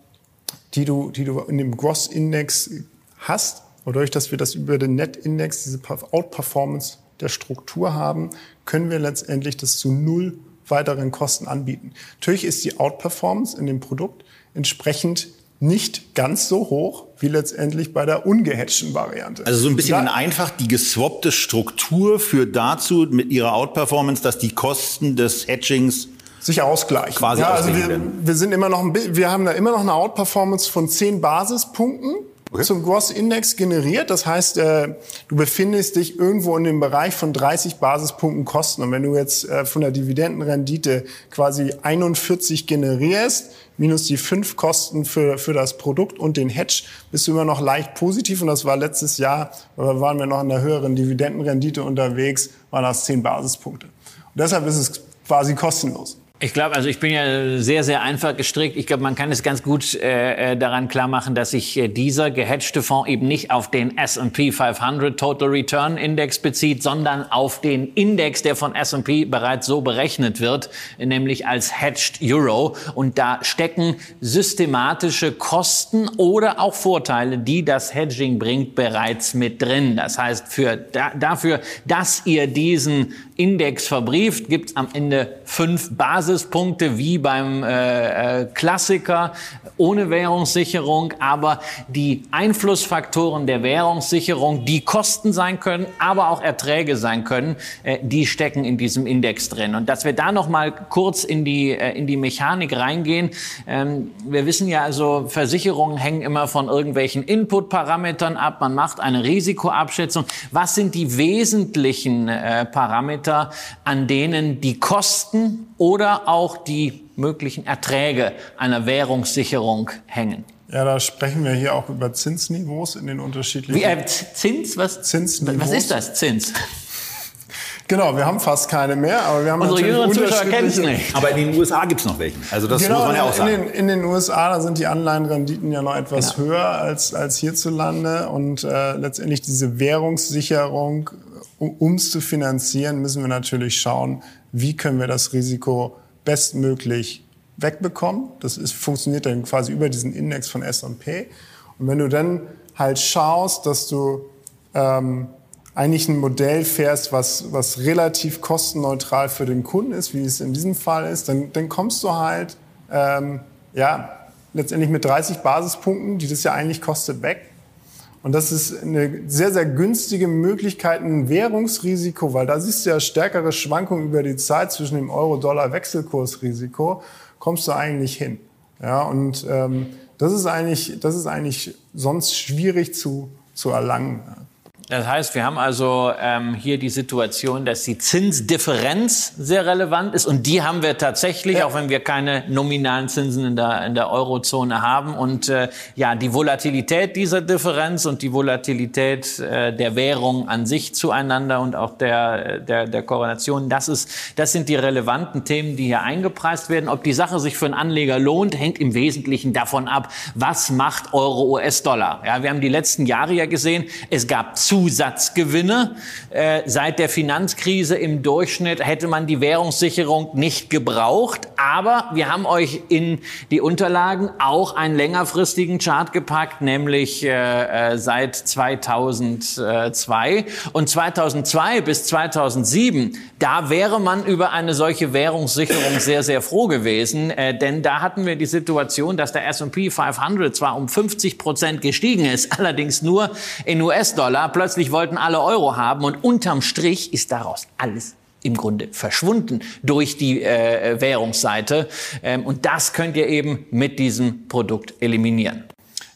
die, du, die du in dem Gross-Index hast. Und dadurch, dass wir das über den Net-Index, diese Outperformance der Struktur haben, können wir letztendlich das zu null weiteren Kosten anbieten. Natürlich ist die Outperformance in dem Produkt entsprechend nicht ganz so hoch wie letztendlich bei der ungehatchten Variante. Also so ein bisschen Da- einfach die geswappte Struktur führt dazu mit ihrer Outperformance, dass die Kosten des Hedgings sich ausgleichen. Quasi ja, also wir, wir sind immer noch ein, wir haben da immer noch eine Outperformance von 10 Basispunkten Okay. zum Gross Index generiert. Das heißt, äh, du befindest dich irgendwo in dem Bereich von 30 Basispunkten Kosten. Und wenn du jetzt äh, von der Dividendenrendite quasi 41 generierst, minus die 5 Kosten für, für das Produkt und den Hedge, bist du immer noch leicht positiv. Und das war letztes Jahr, da waren wir noch in der höheren Dividendenrendite unterwegs, waren das 10 Basispunkte. Und deshalb ist es quasi kostenlos. Ich glaube, also ich bin ja sehr, sehr einfach gestrickt. Ich glaube, man kann es ganz gut äh, äh daran klar machen, dass sich äh, dieser gehatchte Fonds eben nicht auf den S&P 500 Total Return Index bezieht, sondern auf den Index, der von S&P bereits so berechnet wird, nämlich als Hedged Euro. Und da stecken systematische Kosten oder auch Vorteile, die das Hedging bringt, bereits mit drin. Das heißt, für, da, dafür, dass ihr diesen Index verbrieft, gibt es am Ende fünf Basis Basispunkte wie beim äh, äh, Klassiker ohne Währungssicherung, aber die Einflussfaktoren der Währungssicherung, die Kosten sein können, aber auch Erträge sein können, äh, die stecken in diesem Index drin. Und dass wir da noch mal kurz in die äh, in die Mechanik reingehen. Ähm, wir wissen ja also, Versicherungen hängen immer von irgendwelchen Input-Parametern ab. Man macht eine Risikoabschätzung. Was sind die wesentlichen äh, Parameter, an denen die Kosten oder auch die möglichen Erträge einer Währungssicherung hängen. Ja, da sprechen wir hier auch über Zinsniveaus in den unterschiedlichen. Wie, äh, Zins? Was? Zinsniveaus. Was ist das? Zins? Genau, wir haben fast keine mehr, aber wir haben Unsere jüngeren Zuschauer kennen es nicht. Aber in den USA gibt es noch welchen. Also das genau, muss man ja auch sagen. In den, in den USA da sind die Anleihenrenditen ja noch etwas genau. höher als, als hierzulande. Und äh, letztendlich diese Währungssicherung, um es zu finanzieren, müssen wir natürlich schauen, wie können wir das Risiko bestmöglich wegbekommen. Das ist, funktioniert dann quasi über diesen Index von S&P. Und wenn du dann halt schaust, dass du ähm, eigentlich ein Modell fährst, was, was relativ kostenneutral für den Kunden ist, wie es in diesem Fall ist, dann, dann kommst du halt ähm, ja, letztendlich mit 30 Basispunkten, die das ja eigentlich kostet, weg. Und das ist eine sehr, sehr günstige Möglichkeit, ein Währungsrisiko, weil da siehst du ja stärkere Schwankungen über die Zeit zwischen dem Euro-Dollar-Wechselkursrisiko, kommst du eigentlich hin. Ja, und ähm, das ist eigentlich, das ist eigentlich sonst schwierig zu, zu erlangen. Das heißt, wir haben also ähm, hier die Situation, dass die Zinsdifferenz sehr relevant ist und die haben wir tatsächlich, ja. auch wenn wir keine nominalen Zinsen in der, in der Eurozone haben. Und äh, ja, die Volatilität dieser Differenz und die Volatilität äh, der Währung an sich zueinander und auch der, der, der Korrelation, das, ist, das sind die relevanten Themen, die hier eingepreist werden. Ob die Sache sich für einen Anleger lohnt, hängt im Wesentlichen davon ab, was macht Euro US-Dollar. Ja, wir haben die letzten Jahre ja gesehen, es gab zu Zusatzgewinne. Äh, seit der Finanzkrise im Durchschnitt hätte man die Währungssicherung nicht gebraucht. Aber wir haben euch in die Unterlagen auch einen längerfristigen Chart gepackt, nämlich äh, äh seit 2002. Und 2002 bis 2007, da wäre man über eine solche Währungssicherung sehr, sehr froh gewesen. Denn da hatten wir die Situation, dass der S&P 500 zwar um 50 Prozent gestiegen ist, allerdings nur in US-Dollar. Plötzlich wollten alle Euro haben und unterm Strich ist daraus alles im Grunde verschwunden durch die äh, Währungsseite. Ähm, und das könnt ihr eben mit diesem Produkt eliminieren.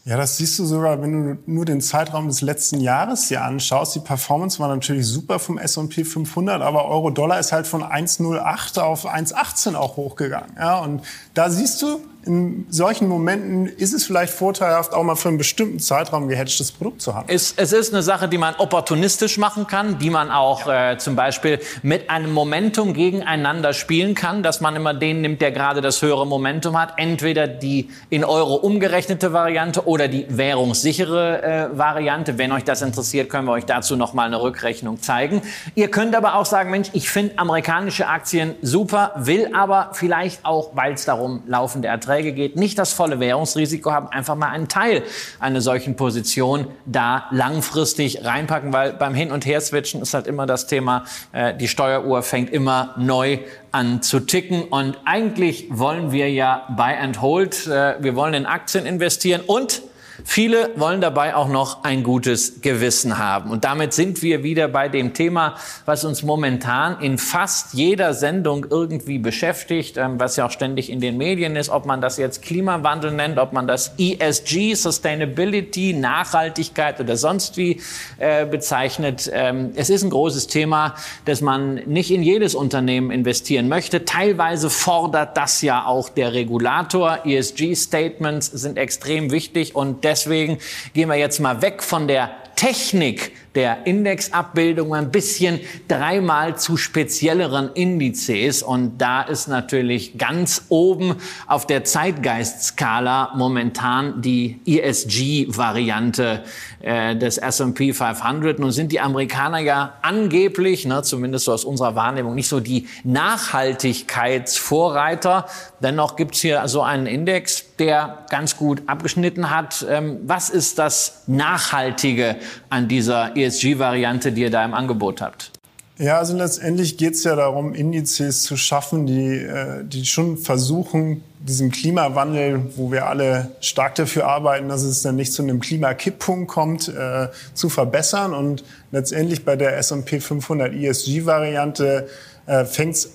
Ja, das siehst du sogar, wenn du nur den Zeitraum des letzten Jahres dir anschaust. Die Performance war natürlich super vom S&P 500, aber Euro-Dollar ist halt von 1,08 auf 1,18 auch hochgegangen. Ja, und da siehst du, in solchen Momenten ist es vielleicht vorteilhaft, auch mal für einen bestimmten Zeitraum gehatchtes Produkt zu haben. Es, es ist eine Sache, die man opportunistisch machen kann, die man auch ja. äh, zum Beispiel mit einem Momentum gegeneinander spielen kann, dass man immer den nimmt, der gerade das höhere Momentum hat. Entweder die in Euro umgerechnete Variante oder die währungssichere äh, Variante. Wenn euch das interessiert, können wir euch dazu noch mal eine Rückrechnung zeigen. Ihr könnt aber auch sagen, Mensch, ich finde amerikanische Aktien super, will aber vielleicht auch, weil es darum laufende Erträge Verträge geht, nicht das volle Währungsrisiko haben, einfach mal einen Teil einer solchen Position da langfristig reinpacken, weil beim Hin- und Her-Switchen ist halt immer das Thema, äh, die Steueruhr fängt immer neu an zu ticken. Und eigentlich wollen wir ja Buy and Hold, äh, wir wollen in Aktien investieren und Viele wollen dabei auch noch ein gutes Gewissen haben. Und damit sind wir wieder bei dem Thema, was uns momentan in fast jeder Sendung irgendwie beschäftigt, ähm, was ja auch ständig in den Medien ist, ob man das jetzt Klimawandel nennt, ob man das ESG, Sustainability, Nachhaltigkeit oder sonst wie äh, bezeichnet. Ähm, es ist ein großes Thema, dass man nicht in jedes Unternehmen investieren möchte. Teilweise fordert das ja auch der Regulator. ESG-Statements sind extrem wichtig und deswegen gehen wir jetzt mal weg von der Technik der Indexabbildung ein bisschen dreimal zu spezielleren Indizes. Und da ist natürlich ganz oben auf der Zeitgeistskala momentan die ESG-Variante äh, des S&P 500. Nun sind die Amerikaner ja angeblich, ne, zumindest so aus unserer Wahrnehmung, nicht so die Nachhaltigkeitsvorreiter. Dennoch gibt's hier so einen Index, der ganz gut abgeschnitten hat. Ähm, was ist das Nachhaltige an dieser ESG-Variante, die ihr da im Angebot habt? Ja, also letztendlich geht es ja darum, Indizes zu schaffen, die, äh, die schon versuchen, diesen Klimawandel, wo wir alle stark dafür arbeiten, dass es dann nicht zu einem Klimakipppunkt kommt, äh, zu verbessern. Und letztendlich bei der S&P 500 ESG-Variante äh, fängt es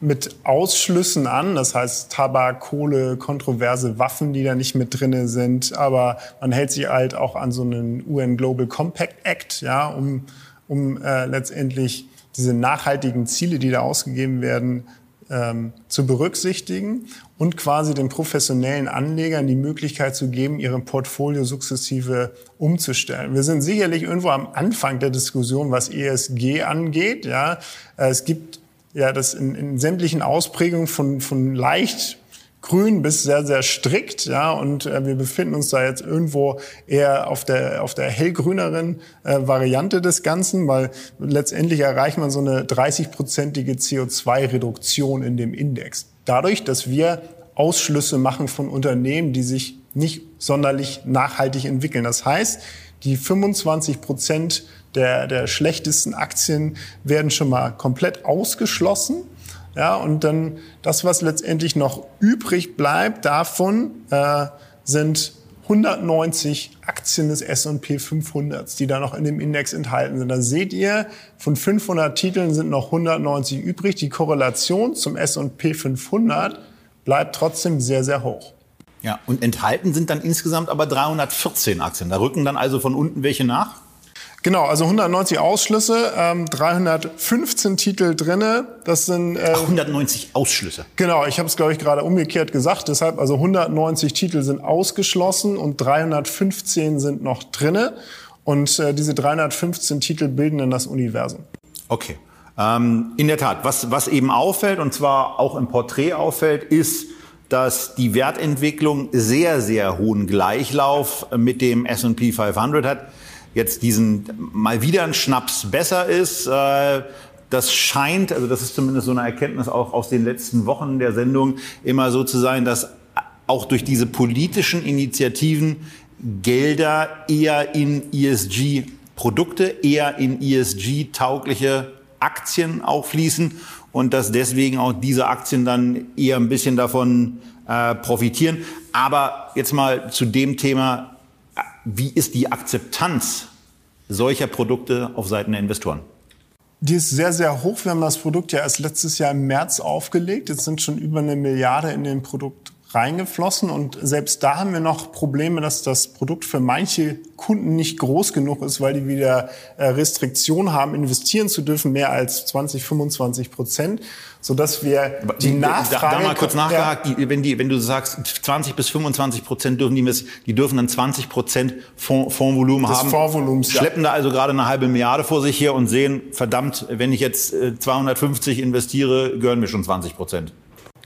mit Ausschlüssen an, das heißt Tabak, Kohle, kontroverse Waffen, die da nicht mit drinne sind, aber man hält sich halt auch an so einen UN Global Compact Act, ja, um, um äh, letztendlich diese nachhaltigen Ziele, die da ausgegeben werden, ähm, zu berücksichtigen und quasi den professionellen Anlegern die Möglichkeit zu geben, ihre Portfolio sukzessive umzustellen. Wir sind sicherlich irgendwo am Anfang der Diskussion, was ESG angeht. Ja, äh, es gibt ja das in, in sämtlichen Ausprägungen von, von leicht grün bis sehr, sehr strikt, ja, und äh, wir befinden uns da jetzt irgendwo eher auf der, auf der hellgrüneren äh, Variante des Ganzen, weil letztendlich erreicht man so eine 30-prozentige CO2-Reduktion in dem Index. Dadurch, dass wir Ausschlüsse machen von Unternehmen, die sich nicht sonderlich nachhaltig entwickeln. Das heißt, die 25 Prozent der, der schlechtesten Aktien werden schon mal komplett ausgeschlossen. Ja, und dann das, was letztendlich noch übrig bleibt davon, äh, sind 190 Aktien des S&P 500, die da noch in dem Index enthalten sind. Da seht ihr, von 500 Titeln sind noch 190 übrig. Die Korrelation zum S&P 500 bleibt trotzdem sehr, sehr hoch. Ja, und enthalten sind dann insgesamt aber 314 Aktien. Da rücken dann also von unten welche nach? Genau, also 190 Ausschlüsse, ähm, 315 Titel drinne. Das sind äh, Ach, 190 Ausschlüsse. Genau, ich habe es glaube ich gerade umgekehrt gesagt. Deshalb also 190 Titel sind ausgeschlossen und 315 sind noch drinne. Und äh, diese 315 Titel bilden dann das Universum. Okay. Ähm, in der Tat, was, was eben auffällt, und zwar auch im Porträt auffällt, ist, dass die Wertentwicklung sehr, sehr hohen Gleichlauf mit dem S&P 500 hat jetzt diesen mal wieder ein Schnaps besser ist. Äh, das scheint, also das ist zumindest so eine Erkenntnis auch aus den letzten Wochen der Sendung, immer so zu sein, dass auch durch diese politischen Initiativen Gelder eher in ESG-Produkte, eher in ESG-taugliche Aktien auch fließen und dass deswegen auch diese Aktien dann eher ein bisschen davon äh, profitieren. Aber jetzt mal zu dem Thema, wie ist die Akzeptanz solcher Produkte auf Seiten der Investoren? Die ist sehr, sehr hoch. Wir haben das Produkt ja erst letztes Jahr im März aufgelegt. Jetzt sind schon über eine Milliarde in dem Produkt reingeflossen und selbst da haben wir noch Probleme, dass das Produkt für manche Kunden nicht groß genug ist, weil die wieder äh, Restriktionen haben, investieren zu dürfen, mehr als 20, 25 Prozent, sodass wir die Nachfrage... Da, da mal kurz nachgehakt, ja. wenn, die, wenn du sagst 20 bis 25 Prozent dürfen die, die dürfen dann 20 Prozent Fondsvolumen haben, Fondsvolumens, schleppen ja. da also gerade eine halbe Milliarde vor sich her und sehen, verdammt, wenn ich jetzt 250 äh, investiere, gehören mir schon 20 Prozent.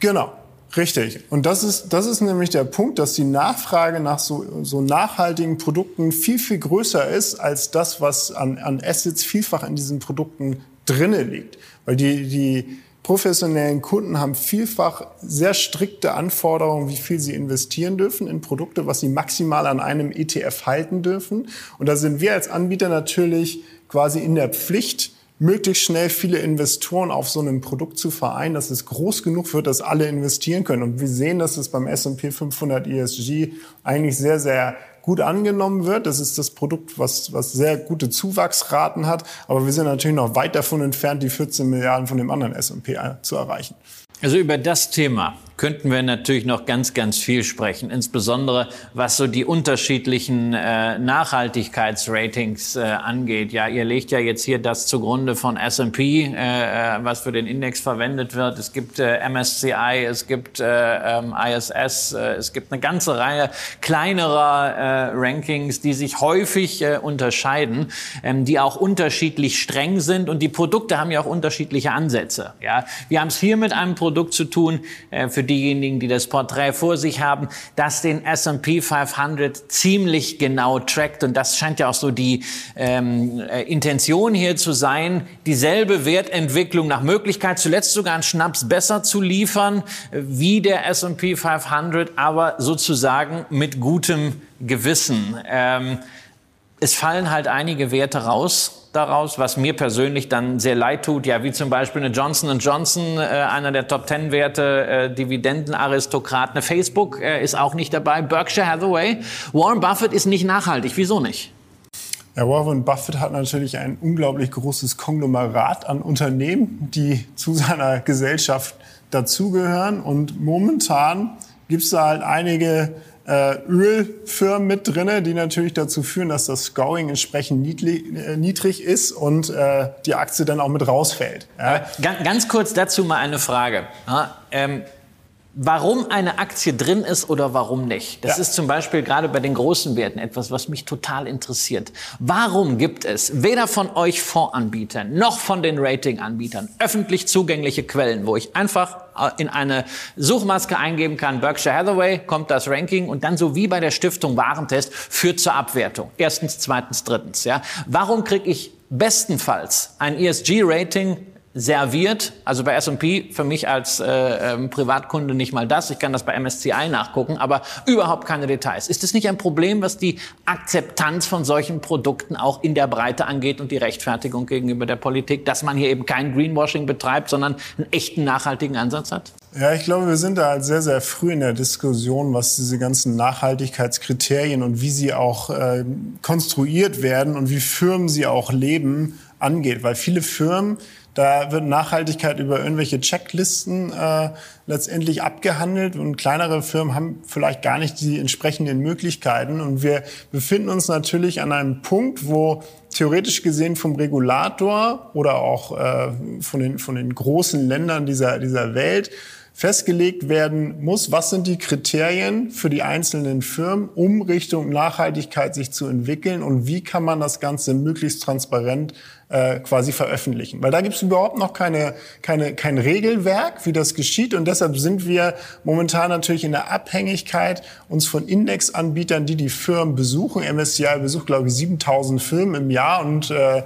Genau. Richtig. Und das ist, das ist nämlich der Punkt, dass die Nachfrage nach so, so nachhaltigen Produkten viel, viel größer ist als das, was an, an Assets vielfach in diesen Produkten drinne liegt. Weil die, die professionellen Kunden haben vielfach sehr strikte Anforderungen, wie viel sie investieren dürfen in Produkte, was sie maximal an einem ETF halten dürfen. Und da sind wir als Anbieter natürlich quasi in der Pflicht, möglichst schnell viele Investoren auf so einem Produkt zu vereinen, dass es groß genug wird, dass alle investieren können. Und wir sehen, dass es beim S&P 500 ESG eigentlich sehr, sehr gut angenommen wird. Das ist das Produkt, was, was sehr gute Zuwachsraten hat. Aber wir sind natürlich noch weit davon entfernt, die 14 Milliarden von dem anderen S&P zu erreichen. Also über das Thema könnten wir natürlich noch ganz, ganz viel sprechen, insbesondere was so die unterschiedlichen äh, Nachhaltigkeitsratings äh, angeht. Ja, ihr legt ja jetzt hier das zugrunde von S&P, äh, äh, was für den Index verwendet wird. Es gibt äh, MSCI, es gibt äh, ähm, ISS, äh, es gibt eine ganze Reihe kleinerer äh, Rankings, die sich häufig äh, unterscheiden, ähm, die auch unterschiedlich streng sind und die Produkte haben ja auch unterschiedliche Ansätze. Ja, wir haben es hier mit einem Produkt zu tun, äh, für diejenigen, die das Porträt vor sich haben, das den S&P 500 ziemlich genau trackt. Und das scheint ja auch so die ähm, äh, Intention hier zu sein, dieselbe Wertentwicklung nach Möglichkeit, zuletzt sogar einen Schnaps besser zu liefern, wie der S&P 500, aber sozusagen mit gutem Gewissen. Ähm, es fallen halt einige Werte raus daraus, was mir persönlich dann sehr leid tut, ja, wie zum Beispiel eine Johnson Johnson, äh, einer der Top Ten Werte, äh, Dividendenaristokrat, eine Facebook äh, ist auch nicht dabei, Berkshire Hathaway, Warren Buffett ist nicht nachhaltig. Wieso nicht? Ja, Warren Buffett hat natürlich ein unglaublich großes Konglomerat an Unternehmen, die zu seiner Gesellschaft dazugehören. Und momentan gibt es da halt einige äh, Ölfirmen mit drinne, die natürlich dazu führen, dass das Scoring entsprechend äh, niedrig ist und äh, die Aktie dann auch mit rausfällt. Ja. Ganz kurz dazu mal eine Frage. Ja, ähm, warum eine Aktie drin ist oder warum nicht. Das ja. ist zum Beispiel gerade bei den großen Werten etwas, was mich total interessiert. Warum gibt es weder von euch Fondsanbietern noch von den Ratinganbietern öffentlich zugängliche Quellen, wo ich einfach äh, in eine Suchmaske eingeben kann, Berkshire Hathaway, kommt das Ranking und dann so wie bei der Stiftung Warentest führt zur Abwertung. Erstens, zweitens, drittens. Ja. Warum kriege ich bestenfalls ein ESG-Rating serviert. Also bei S&P für mich als äh, ähm, Privatkunde nicht mal das. Ich kann das bei MSCI nachgucken, aber überhaupt keine Details. Ist es nicht ein Problem, was die Akzeptanz von solchen Produkten auch in der Breite angeht und die Rechtfertigung gegenüber der Politik, dass man hier eben kein Greenwashing betreibt, sondern einen echten nachhaltigen Ansatz hat? Ja, ich glaube, wir sind da halt sehr, sehr früh in der Diskussion, was diese ganzen Nachhaltigkeitskriterien und wie sie auch äh, konstruiert werden und wie Firmen sie auch leben angeht. Weil viele Firmen da wird Nachhaltigkeit über irgendwelche Checklisten äh, letztendlich abgehandelt und kleinere Firmen haben vielleicht gar nicht die entsprechenden Möglichkeiten. Und wir befinden uns natürlich an einem Punkt, wo theoretisch gesehen vom Regulator oder auch äh, von, den, von den großen Ländern dieser, dieser Welt festgelegt werden muss, was sind die Kriterien für die einzelnen Firmen, um Richtung Nachhaltigkeit sich zu entwickeln und wie kann man das Ganze möglichst transparent äh, quasi veröffentlichen. Weil da gibt es überhaupt noch keine, keine, kein Regelwerk, wie das geschieht. Und deshalb sind wir momentan natürlich in der Abhängigkeit uns von Indexanbietern, die die Firmen besuchen. MSCI besucht, glaube ich, 7000 Firmen im Jahr und äh,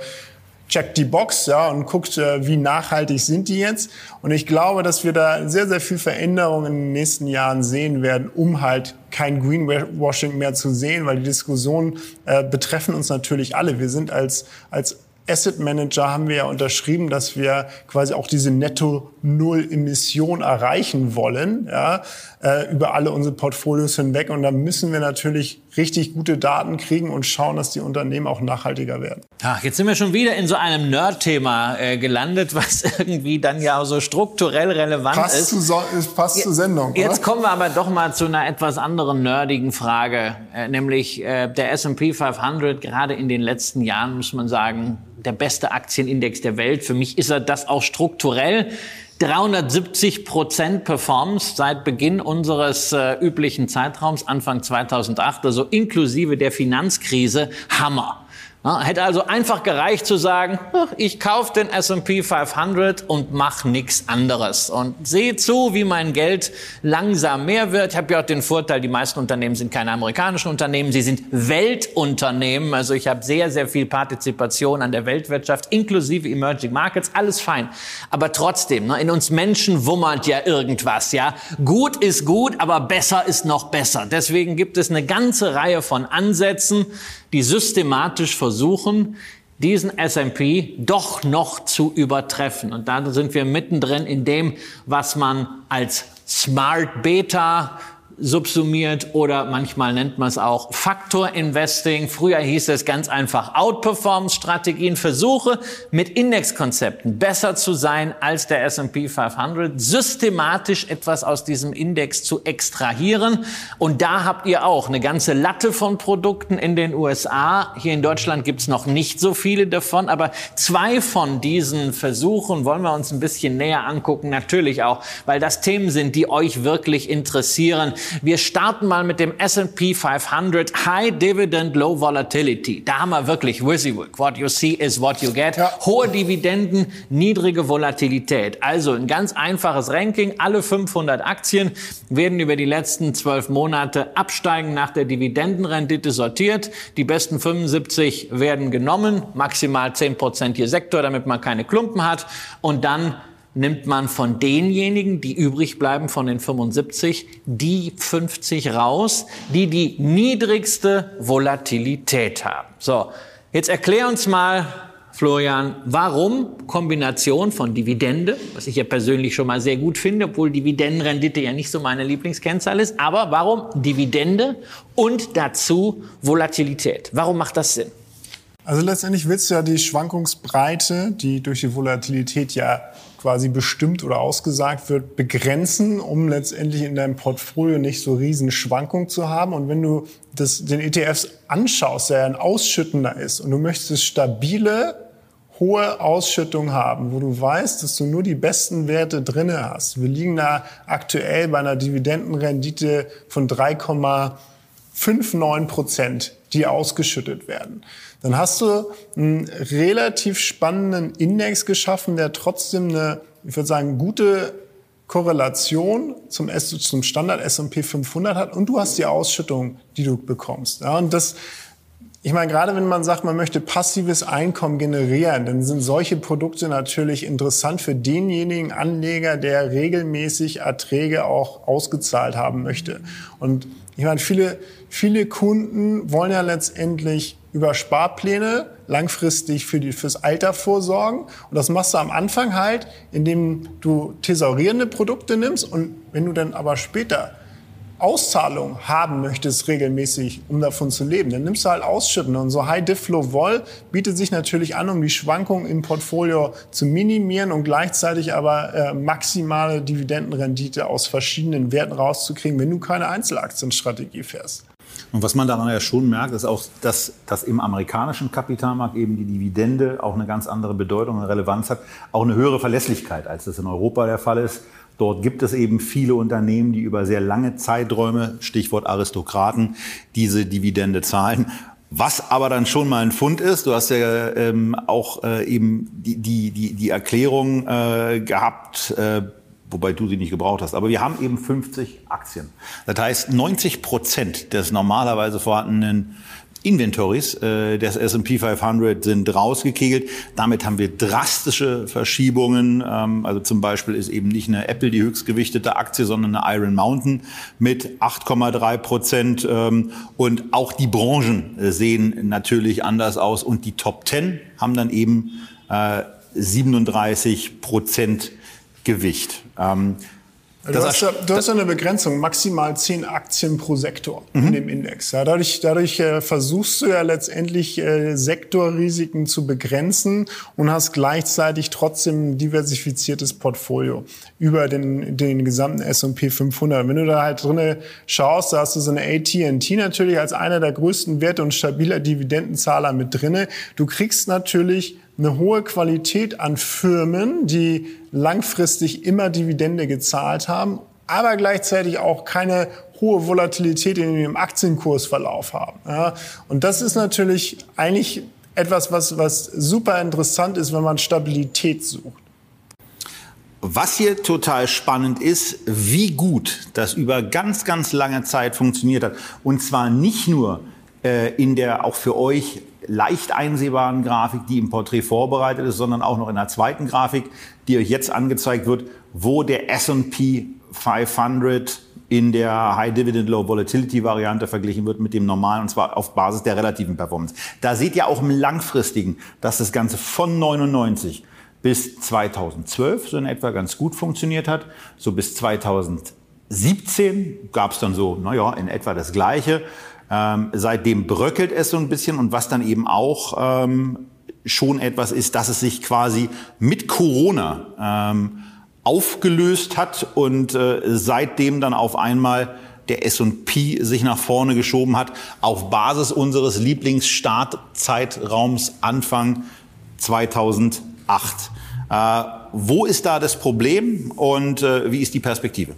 checkt die Box ja, und guckt, äh, wie nachhaltig sind die jetzt. Und ich glaube, dass wir da sehr, sehr viel Veränderungen in den nächsten Jahren sehen werden, um halt kein Greenwashing mehr zu sehen, weil die Diskussionen äh, betreffen uns natürlich alle. Wir sind als, als Asset Manager haben wir ja unterschrieben, dass wir quasi auch diese Netto-Null-Emission erreichen wollen, ja, äh, über alle unsere Portfolios hinweg. Und da müssen wir natürlich richtig gute Daten kriegen und schauen, dass die Unternehmen auch nachhaltiger werden. Ach, jetzt sind wir schon wieder in so einem Nerd-Thema äh, gelandet, was irgendwie dann ja so strukturell relevant passt ist. Zu so, passt zur Sendung. Jetzt oder? kommen wir aber doch mal zu einer etwas anderen nerdigen Frage, äh, nämlich äh, der S&P 500 gerade in den letzten Jahren muss man sagen der beste Aktienindex der Welt. Für mich ist er das auch strukturell. 370 Prozent Performance seit Beginn unseres äh, üblichen Zeitraums, Anfang 2008, also inklusive der Finanzkrise, Hammer. Ja, hätte also einfach gereicht zu sagen, ich kaufe den S&P 500 und mache nichts anderes und sehe zu, wie mein Geld langsam mehr wird. Ich habe ja auch den Vorteil, die meisten Unternehmen sind keine amerikanischen Unternehmen, sie sind Weltunternehmen. Also ich habe sehr, sehr viel Partizipation an der Weltwirtschaft, inklusive Emerging Markets, alles fein. Aber trotzdem, ne, in uns Menschen wummert ja irgendwas. Ja, Gut ist gut, aber besser ist noch besser. Deswegen gibt es eine ganze Reihe von Ansätzen, die systematisch versuchen, diesen S&P doch noch zu übertreffen. Und da sind wir mittendrin in dem, was man als Smart Beta subsumiert oder manchmal nennt man es auch Faktor Investing. Früher hieß es ganz einfach Outperformance-Strategien, Versuche mit Indexkonzepten besser zu sein als der S&P 500, systematisch etwas aus diesem Index zu extrahieren. Und da habt ihr auch eine ganze Latte von Produkten in den USA. Hier in Deutschland gibt's noch nicht so viele davon, aber zwei von diesen Versuchen wollen wir uns ein bisschen näher angucken, natürlich auch, weil das Themen sind, die euch wirklich interessieren. Wir starten mal mit dem S&P 500 High Dividend Low Volatility. Da haben wir wirklich WYSIWYG. What you see is what you get. Ja. Hohe Dividenden, niedrige Volatilität. Also ein ganz einfaches Ranking. Alle 500 Aktien werden über die letzten zwölf Monate absteigen nach der Dividendenrendite sortiert. Die besten 75 werden genommen, maximal 10 Prozent je Sektor, damit man keine Klumpen hat. Und dann nimmt man von denjenigen, die übrig bleiben von den 75, die 50 raus, die die niedrigste Volatilität haben. So, jetzt erklär uns mal, Florian, warum Kombination von Dividende, was ich ja persönlich schon mal sehr gut finde, obwohl Dividendenrendite ja nicht so meine Lieblingskennzahl ist, aber warum Dividende und dazu Volatilität? Warum macht das Sinn? Also letztendlich willst du ja die Schwankungsbreite, die durch die Volatilität ja quasi bestimmt oder ausgesagt wird, begrenzen, um letztendlich in deinem Portfolio nicht so riesen Schwankungen zu haben. Und wenn du das, den ETFs anschaust, der ein ausschüttender ist und du möchtest stabile, hohe Ausschüttung haben, wo du weißt, dass du nur die besten Werte drinne hast. Wir liegen da aktuell bei einer Dividendenrendite von 3,59 Prozent, die ausgeschüttet werden dann hast du einen relativ spannenden Index geschaffen, der trotzdem eine, ich würde sagen, gute Korrelation zum, zum Standard S&P 500 hat und du hast die Ausschüttung, die du bekommst. Ja, und das, ich meine, gerade wenn man sagt, man möchte passives Einkommen generieren, dann sind solche Produkte natürlich interessant für denjenigen Anleger, der regelmäßig Erträge auch ausgezahlt haben möchte. Und ich meine, viele, viele Kunden wollen ja letztendlich über Sparpläne langfristig für die, fürs Alter vorsorgen. Und das machst du am Anfang halt, indem du thesaurierende Produkte nimmst. Und wenn du dann aber später Auszahlung haben möchtest regelmäßig, um davon zu leben, dann nimmst du halt Ausschütten. Und so High Diff Low bietet sich natürlich an, um die Schwankungen im Portfolio zu minimieren und gleichzeitig aber äh, maximale Dividendenrendite aus verschiedenen Werten rauszukriegen, wenn du keine Einzelaktienstrategie fährst. Und was man daran ja schon merkt, ist auch, dass, dass im amerikanischen Kapitalmarkt eben die Dividende auch eine ganz andere Bedeutung und Relevanz hat, auch eine höhere Verlässlichkeit, als das in Europa der Fall ist. Dort gibt es eben viele Unternehmen, die über sehr lange Zeiträume, Stichwort Aristokraten, diese Dividende zahlen. Was aber dann schon mal ein Fund ist, du hast ja ähm, auch äh, eben die, die, die, die Erklärung äh, gehabt, äh, wobei du sie nicht gebraucht hast. Aber wir haben eben 50 Aktien. Das heißt, 90 Prozent des normalerweise vorhandenen Inventories äh, des S&P 500 sind rausgekegelt. Damit haben wir drastische Verschiebungen. Ähm, also zum Beispiel ist eben nicht eine Apple die höchstgewichtete Aktie, sondern eine Iron Mountain mit 8,3 Prozent. Ähm, und auch die Branchen äh, sehen natürlich anders aus. Und die Top 10 haben dann eben äh, 37 Prozent Gewicht. Ähm, du, hast ja, du hast ja eine Begrenzung, maximal zehn Aktien pro Sektor mhm. in dem Index. Ja, dadurch dadurch äh, versuchst du ja letztendlich äh, Sektorrisiken zu begrenzen und hast gleichzeitig trotzdem ein diversifiziertes Portfolio über den, den gesamten S&P 500. Wenn du da halt drinne schaust, da hast du so eine AT&T natürlich als einer der größten Werte und stabiler Dividendenzahler mit drinne. Du kriegst natürlich eine hohe Qualität an Firmen, die langfristig immer Dividende gezahlt haben, aber gleichzeitig auch keine hohe Volatilität in ihrem Aktienkursverlauf haben. Ja, und das ist natürlich eigentlich etwas, was, was super interessant ist, wenn man Stabilität sucht. Was hier total spannend ist, wie gut das über ganz, ganz lange Zeit funktioniert hat. Und zwar nicht nur äh, in der auch für euch leicht einsehbaren Grafik, die im Porträt vorbereitet ist, sondern auch noch in der zweiten Grafik, die euch jetzt angezeigt wird, wo der S&P 500 in der High Dividend Low Volatility Variante verglichen wird mit dem normalen und zwar auf Basis der relativen Performance. Da seht ihr auch im langfristigen, dass das Ganze von 99 bis 2012 so in etwa ganz gut funktioniert hat, so bis 2000 2017 gab es dann so, naja, in etwa das Gleiche. Ähm, seitdem bröckelt es so ein bisschen und was dann eben auch ähm, schon etwas ist, dass es sich quasi mit Corona ähm, aufgelöst hat und äh, seitdem dann auf einmal der S&P sich nach vorne geschoben hat, auf Basis unseres Lieblingsstartzeitraums Anfang 2008. Äh, wo ist da das Problem und äh, wie ist die Perspektive?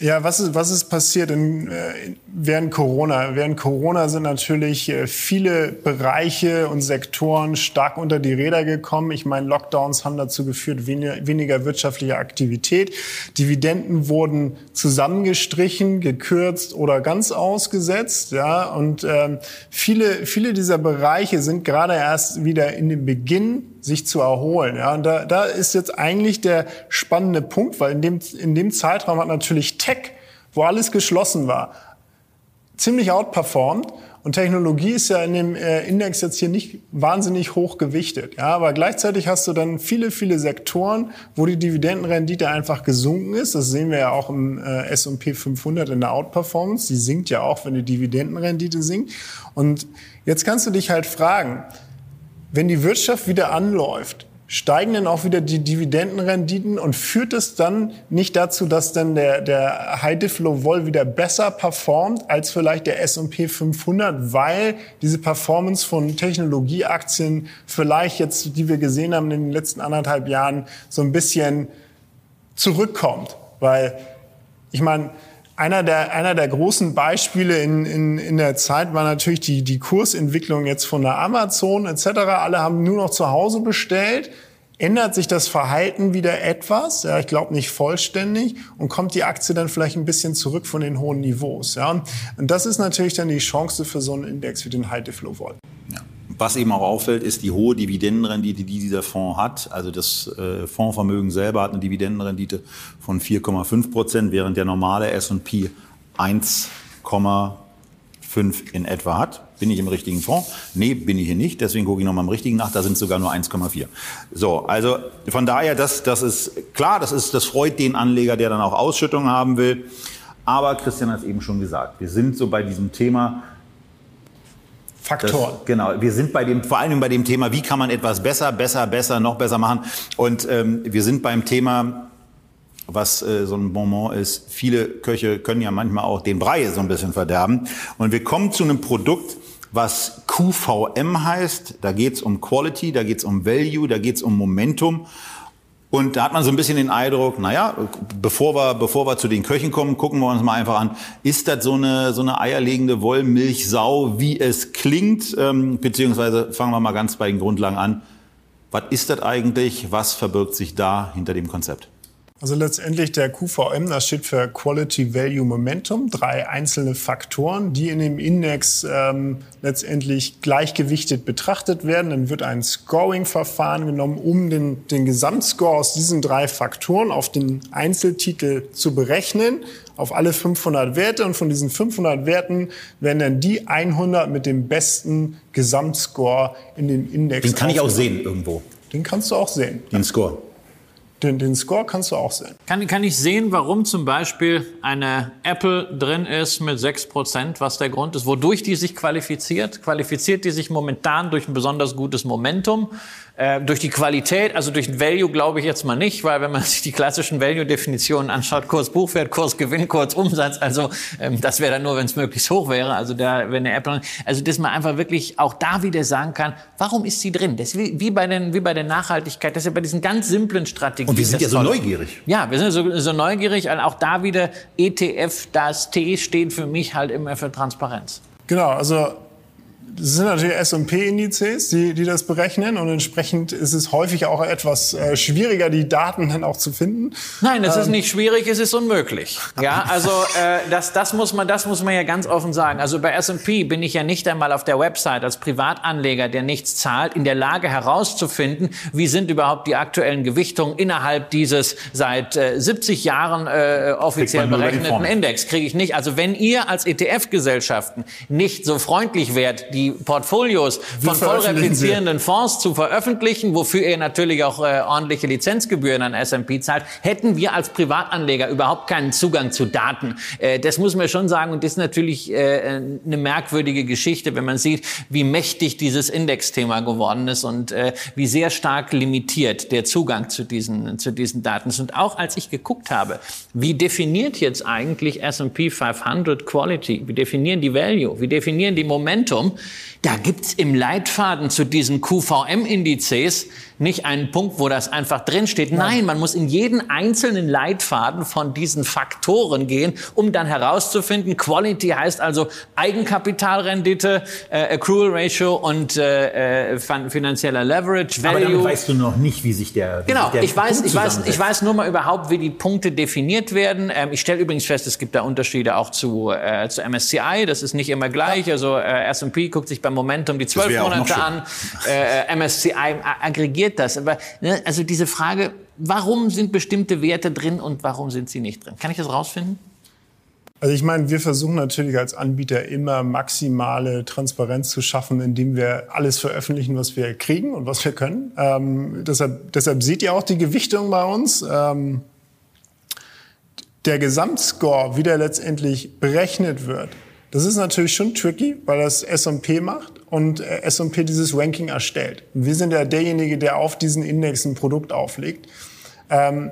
Ja, was ist, was ist passiert in, äh, während Corona? Während Corona sind natürlich äh, viele Bereiche und Sektoren stark unter die Räder gekommen. Ich meine, Lockdowns haben dazu geführt, weniger, weniger wirtschaftliche Aktivität. Dividenden wurden zusammengestrichen, gekürzt oder ganz ausgesetzt. Ja, und ähm, viele, viele dieser Bereiche sind gerade erst wieder in dem Beginn sich zu erholen. Ja, und da, da ist jetzt eigentlich der spannende Punkt, weil in dem, in dem Zeitraum hat natürlich Tech, wo alles geschlossen war, ziemlich outperformed. Und Technologie ist ja in dem äh, Index jetzt hier nicht wahnsinnig hoch gewichtet. Ja, aber gleichzeitig hast du dann viele, viele Sektoren, wo die Dividendenrendite einfach gesunken ist. Das sehen wir ja auch im äh, S&P 500 in der Outperformance. Die sinkt ja auch, wenn die Dividendenrendite sinkt. Und jetzt kannst du dich halt fragen, wenn die Wirtschaft wieder anläuft, steigen dann auch wieder die Dividendenrenditen und führt es dann nicht dazu, dass dann der, der High Diff Low Vol wieder besser performt als vielleicht der S&P 500, weil diese Performance von Technologieaktien vielleicht jetzt, die wir gesehen haben in den letzten anderthalb Jahren, so ein bisschen zurückkommt, weil ich meine, einer der, einer der großen Beispiele in, in, in der Zeit war natürlich die, die Kursentwicklung jetzt von der Amazon etc. Alle haben nur noch zu Hause bestellt. Ändert sich das Verhalten wieder etwas? Ja, ich glaube nicht vollständig und kommt die Aktie dann vielleicht ein bisschen zurück von den hohen Niveaus. Ja? Und das ist natürlich dann die Chance für so einen Index wie den High Flow Vol. Ja. Was eben auch auffällt, ist die hohe Dividendenrendite, die dieser Fonds hat. Also das äh, Fondsvermögen selber hat eine Dividendenrendite von 4,5 Prozent, während der normale S&P 1,5 in etwa hat. Bin ich im richtigen Fonds? Nee, bin ich hier nicht. Deswegen gucke ich nochmal im richtigen nach. Da sind es sogar nur 1,4. So, also von daher, das, das ist klar, das, ist, das freut den Anleger, der dann auch Ausschüttungen haben will. Aber Christian hat es eben schon gesagt, wir sind so bei diesem Thema, Faktoren. Das, genau, wir sind bei dem, vor allem bei dem Thema, wie kann man etwas besser, besser, besser, noch besser machen. Und ähm, wir sind beim Thema, was äh, so ein Bonbon ist. Viele Köche können ja manchmal auch den Brei so ein bisschen verderben. Und wir kommen zu einem Produkt, was QVM heißt. Da geht's um Quality, da geht's um Value, da geht's um Momentum. Und da hat man so ein bisschen den Eindruck, naja, bevor wir, bevor wir zu den Köchen kommen, gucken wir uns mal einfach an, ist das so eine, so eine eierlegende Wollmilchsau, wie es klingt? Ähm, beziehungsweise fangen wir mal ganz bei den Grundlagen an. Was ist das eigentlich? Was verbirgt sich da hinter dem Konzept? Also letztendlich der QVM, das steht für Quality Value Momentum, drei einzelne Faktoren, die in dem Index ähm, letztendlich gleichgewichtet betrachtet werden. Dann wird ein Scoring-Verfahren genommen, um den, den Gesamtscore aus diesen drei Faktoren auf den Einzeltitel zu berechnen, auf alle 500 Werte. Und von diesen 500 Werten werden dann die 100 mit dem besten Gesamtscore in den Index. Den kann ich auch sehen irgendwo. Den kannst du auch sehen. Den Score. Den, den Score kannst du auch sehen. Kann, kann ich sehen, warum zum Beispiel eine Apple drin ist mit 6%, was der Grund ist, wodurch die sich qualifiziert? Qualifiziert die sich momentan durch ein besonders gutes Momentum? Äh, durch die Qualität, also durch Value glaube ich jetzt mal nicht, weil wenn man sich die klassischen Value-Definitionen anschaut, Kurs Buchwert, Kurs Gewinn, Kurs Umsatz, also ähm, das wäre dann nur, wenn es möglichst hoch wäre. Also da, wenn eine Apple, also dass man einfach wirklich auch da wieder sagen kann, warum ist sie drin? Das ist wie, wie bei den, wie bei der Nachhaltigkeit, das ist ja bei diesen ganz simplen Strategien. Und wir sind ja so neugierig. Ja, wir sind so, so neugierig. Auch da wieder ETF, das T steht für mich halt immer für Transparenz. Genau, also das sind natürlich S&P-Indizes, die, die das berechnen und entsprechend ist es häufig auch etwas äh, schwieriger, die Daten dann auch zu finden. Nein, es ähm. ist nicht schwierig, es ist unmöglich. Ja, also äh, das, das, muss man, das muss man ja ganz offen sagen. Also bei S&P bin ich ja nicht einmal auf der Website als Privatanleger, der nichts zahlt, in der Lage herauszufinden, wie sind überhaupt die aktuellen Gewichtungen innerhalb dieses seit äh, 70 Jahren äh, offiziell berechneten Index. Kriege ich nicht. Also wenn ihr als ETF-Gesellschaften nicht so freundlich wärt, die die Portfolios von vollreplizierenden Fonds zu veröffentlichen, wofür ihr natürlich auch äh, ordentliche Lizenzgebühren an S&P zahlt, hätten wir als Privatanleger überhaupt keinen Zugang zu Daten. Äh, das muss man schon sagen und das ist natürlich äh, eine merkwürdige Geschichte, wenn man sieht, wie mächtig dieses Indexthema geworden ist und äh, wie sehr stark limitiert der Zugang zu diesen, zu diesen Daten ist. Und auch als ich geguckt habe, wie definiert jetzt eigentlich S&P 500 Quality, wie definieren die Value, wie definieren die Momentum, da gibt's im Leitfaden zu diesen QVM-Indizes nicht einen Punkt, wo das einfach drinsteht. Nein, man muss in jeden einzelnen Leitfaden von diesen Faktoren gehen, um dann herauszufinden, Quality heißt also Eigenkapitalrendite, äh, Accrual Ratio und äh, äh finanzieller Leverage, Value. Aber dann weißt du noch nicht, wie sich der wie Genau, sich der ich weiß, ich weiß, ich weiß nur mal überhaupt, wie die Punkte definiert werden. Ähm, ich stelle übrigens fest, es gibt da Unterschiede auch zu, äh, zu MSCI. Das ist nicht immer gleich. Also äh, S&P guckt sich beim Momentum die zwölf Monate an. Äh, MSCI aggregiert passiert das? Aber ne, also diese Frage, warum sind bestimmte Werte drin und warum sind sie nicht drin? Kann ich das rausfinden? Also ich meine, wir versuchen natürlich als Anbieter immer maximale Transparenz zu schaffen, indem wir alles veröffentlichen, was wir kriegen und was wir können. Ähm, deshalb, deshalb seht ihr auch die Gewichtung bei uns. Ähm, der Gesamtscore, wie der letztendlich berechnet wird, das ist natürlich schon tricky, weil das S&P macht und äh, S&P dieses Ranking erstellt. Wir sind ja derjenige, der auf diesen Index ein Produkt auflegt. Ähm,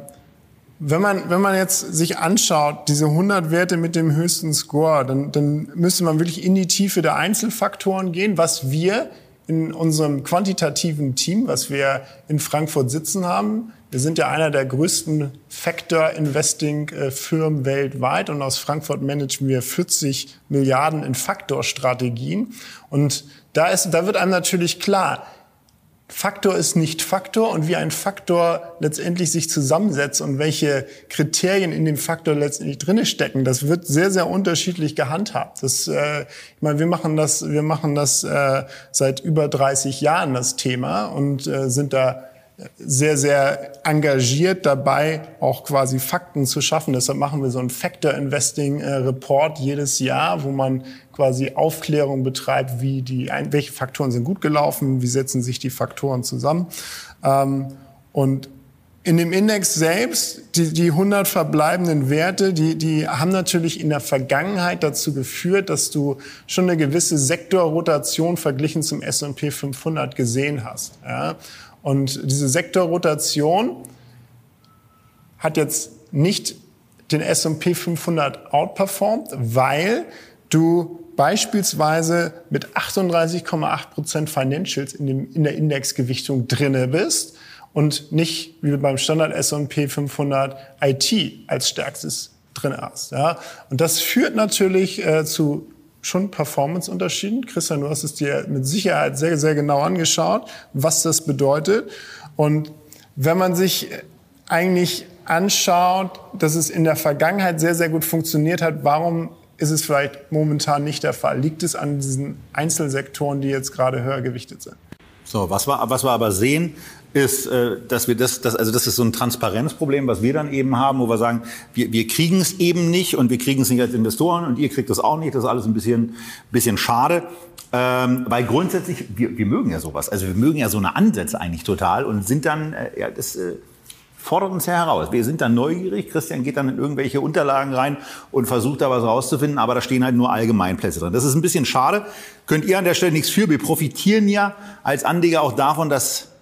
wenn man, wenn man jetzt sich anschaut, diese 100 Werte mit dem höchsten Score, dann, dann müsste man wirklich in die Tiefe der Einzelfaktoren gehen, was wir in unserem quantitativen Team, was wir in Frankfurt sitzen haben, wir sind ja einer der größten Factor-Investing-Firmen weltweit und aus Frankfurt managen wir 40 Milliarden in Faktor-Strategien. Und da, ist, da wird einem natürlich klar, Faktor ist nicht Faktor und wie ein Faktor letztendlich sich zusammensetzt und welche Kriterien in dem Faktor letztendlich drinne stecken, das wird sehr sehr unterschiedlich gehandhabt. Das, äh, ich meine, wir machen das, wir machen das äh, seit über 30 Jahren das Thema und äh, sind da sehr, sehr engagiert dabei, auch quasi Fakten zu schaffen. Deshalb machen wir so einen Factor Investing äh, Report jedes Jahr, wo man quasi Aufklärung betreibt, wie die, welche Faktoren sind gut gelaufen, wie setzen sich die Faktoren zusammen. Ähm, und in dem Index selbst, die, die 100 verbleibenden Werte, die, die haben natürlich in der Vergangenheit dazu geführt, dass du schon eine gewisse Sektorrotation verglichen zum S&P 500 gesehen hast. Ja? Und diese Sektorrotation hat jetzt nicht den S&P 500 outperformed, weil du beispielsweise mit 38,8 Prozent Financials in, dem, in der Indexgewichtung drinne bist und nicht wie beim Standard S&P 500 IT als stärkstes drin hast. Ja? Und das führt natürlich äh, zu schon Performance-Unterschieden. Christian, du hast es dir mit Sicherheit sehr, sehr genau angeschaut, was das bedeutet. Und wenn man sich eigentlich anschaut, dass es in der Vergangenheit sehr, sehr gut funktioniert hat, warum ist es vielleicht momentan nicht der Fall? Liegt es an diesen Einzelsektoren, die jetzt gerade höher gewichtet sind? So, was wir, was wir aber sehen, ist, äh, dass wir das, das, also das ist so ein Transparenzproblem, was wir dann eben haben, wo wir sagen, wir, wir kriegen es eben nicht und wir kriegen es nicht als Investoren und ihr kriegt das auch nicht. Das ist alles ein bisschen, bisschen schade. Ähm, weil grundsätzlich, wir, wir mögen ja sowas. Also wir mögen ja so eine Ansätze eigentlich total und sind dann, äh, ja, das äh, fordert uns ja heraus. Wir sind dann neugierig. Christian geht dann in irgendwelche Unterlagen rein und versucht da was rauszufinden, aber da stehen halt nur Allgemeinplätze drin. Das ist ein bisschen schade. Könnt ihr an der Stelle nichts für. Wir profitieren ja als Anleger auch davon, dass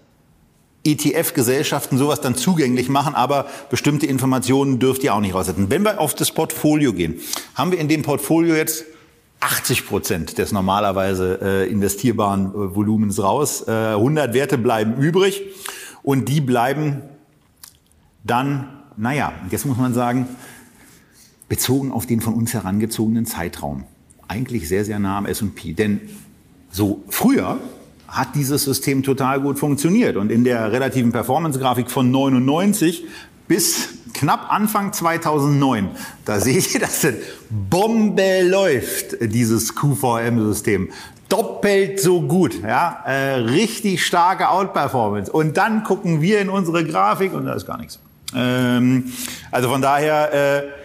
ETF-Gesellschaften sowas dann zugänglich machen, aber bestimmte Informationen dürft ihr auch nicht raussetzen. Wenn wir auf das Portfolio gehen, haben wir in dem Portfolio jetzt 80 Prozent des normalerweise äh, investierbaren äh, Volumens raus. Äh, 100 Werte bleiben übrig und die bleiben dann, naja, jetzt muss man sagen, bezogen auf den von uns herangezogenen Zeitraum. Eigentlich sehr, sehr nah am S&P. Denn so früher hat dieses System total gut funktioniert. Und in der relativen Performance-Grafik von 99 bis knapp Anfang 2009, da seht ihr, dass das Bombe läuft, dieses QVM-System. Doppelt so gut, ja, äh, richtig starke Outperformance. Und dann gucken wir in unsere Grafik und da ist gar nichts. Ähm, also von daher, äh,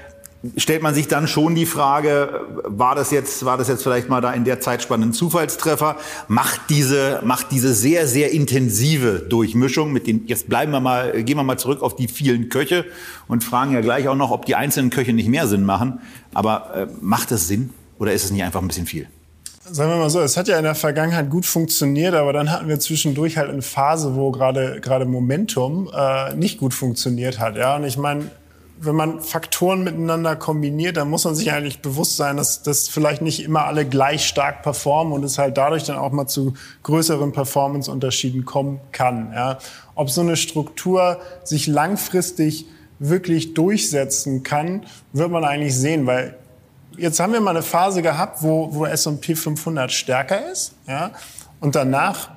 stellt man sich dann schon die Frage, war das jetzt, war das jetzt vielleicht mal da in der Zeitspanne ein Zufallstreffer? Macht diese, macht diese sehr, sehr intensive Durchmischung mit den, jetzt bleiben wir mal, gehen wir mal zurück auf die vielen Köche und fragen ja gleich auch noch, ob die einzelnen Köche nicht mehr Sinn machen. Aber äh, macht das Sinn oder ist es nicht einfach ein bisschen viel? Sagen wir mal so, es hat ja in der Vergangenheit gut funktioniert, aber dann hatten wir zwischendurch halt eine Phase, wo gerade gerade Momentum äh, nicht gut funktioniert hat. Ja, und ich meine, wenn man Faktoren miteinander kombiniert, dann muss man sich eigentlich bewusst sein, dass, dass vielleicht nicht immer alle gleich stark performen und es halt dadurch dann auch mal zu größeren Performance-Unterschieden kommen kann. Ja. Ob so eine Struktur sich langfristig wirklich durchsetzen kann, wird man eigentlich sehen, weil jetzt haben wir mal eine Phase gehabt, wo, wo S&P 500 stärker ist, ja, und danach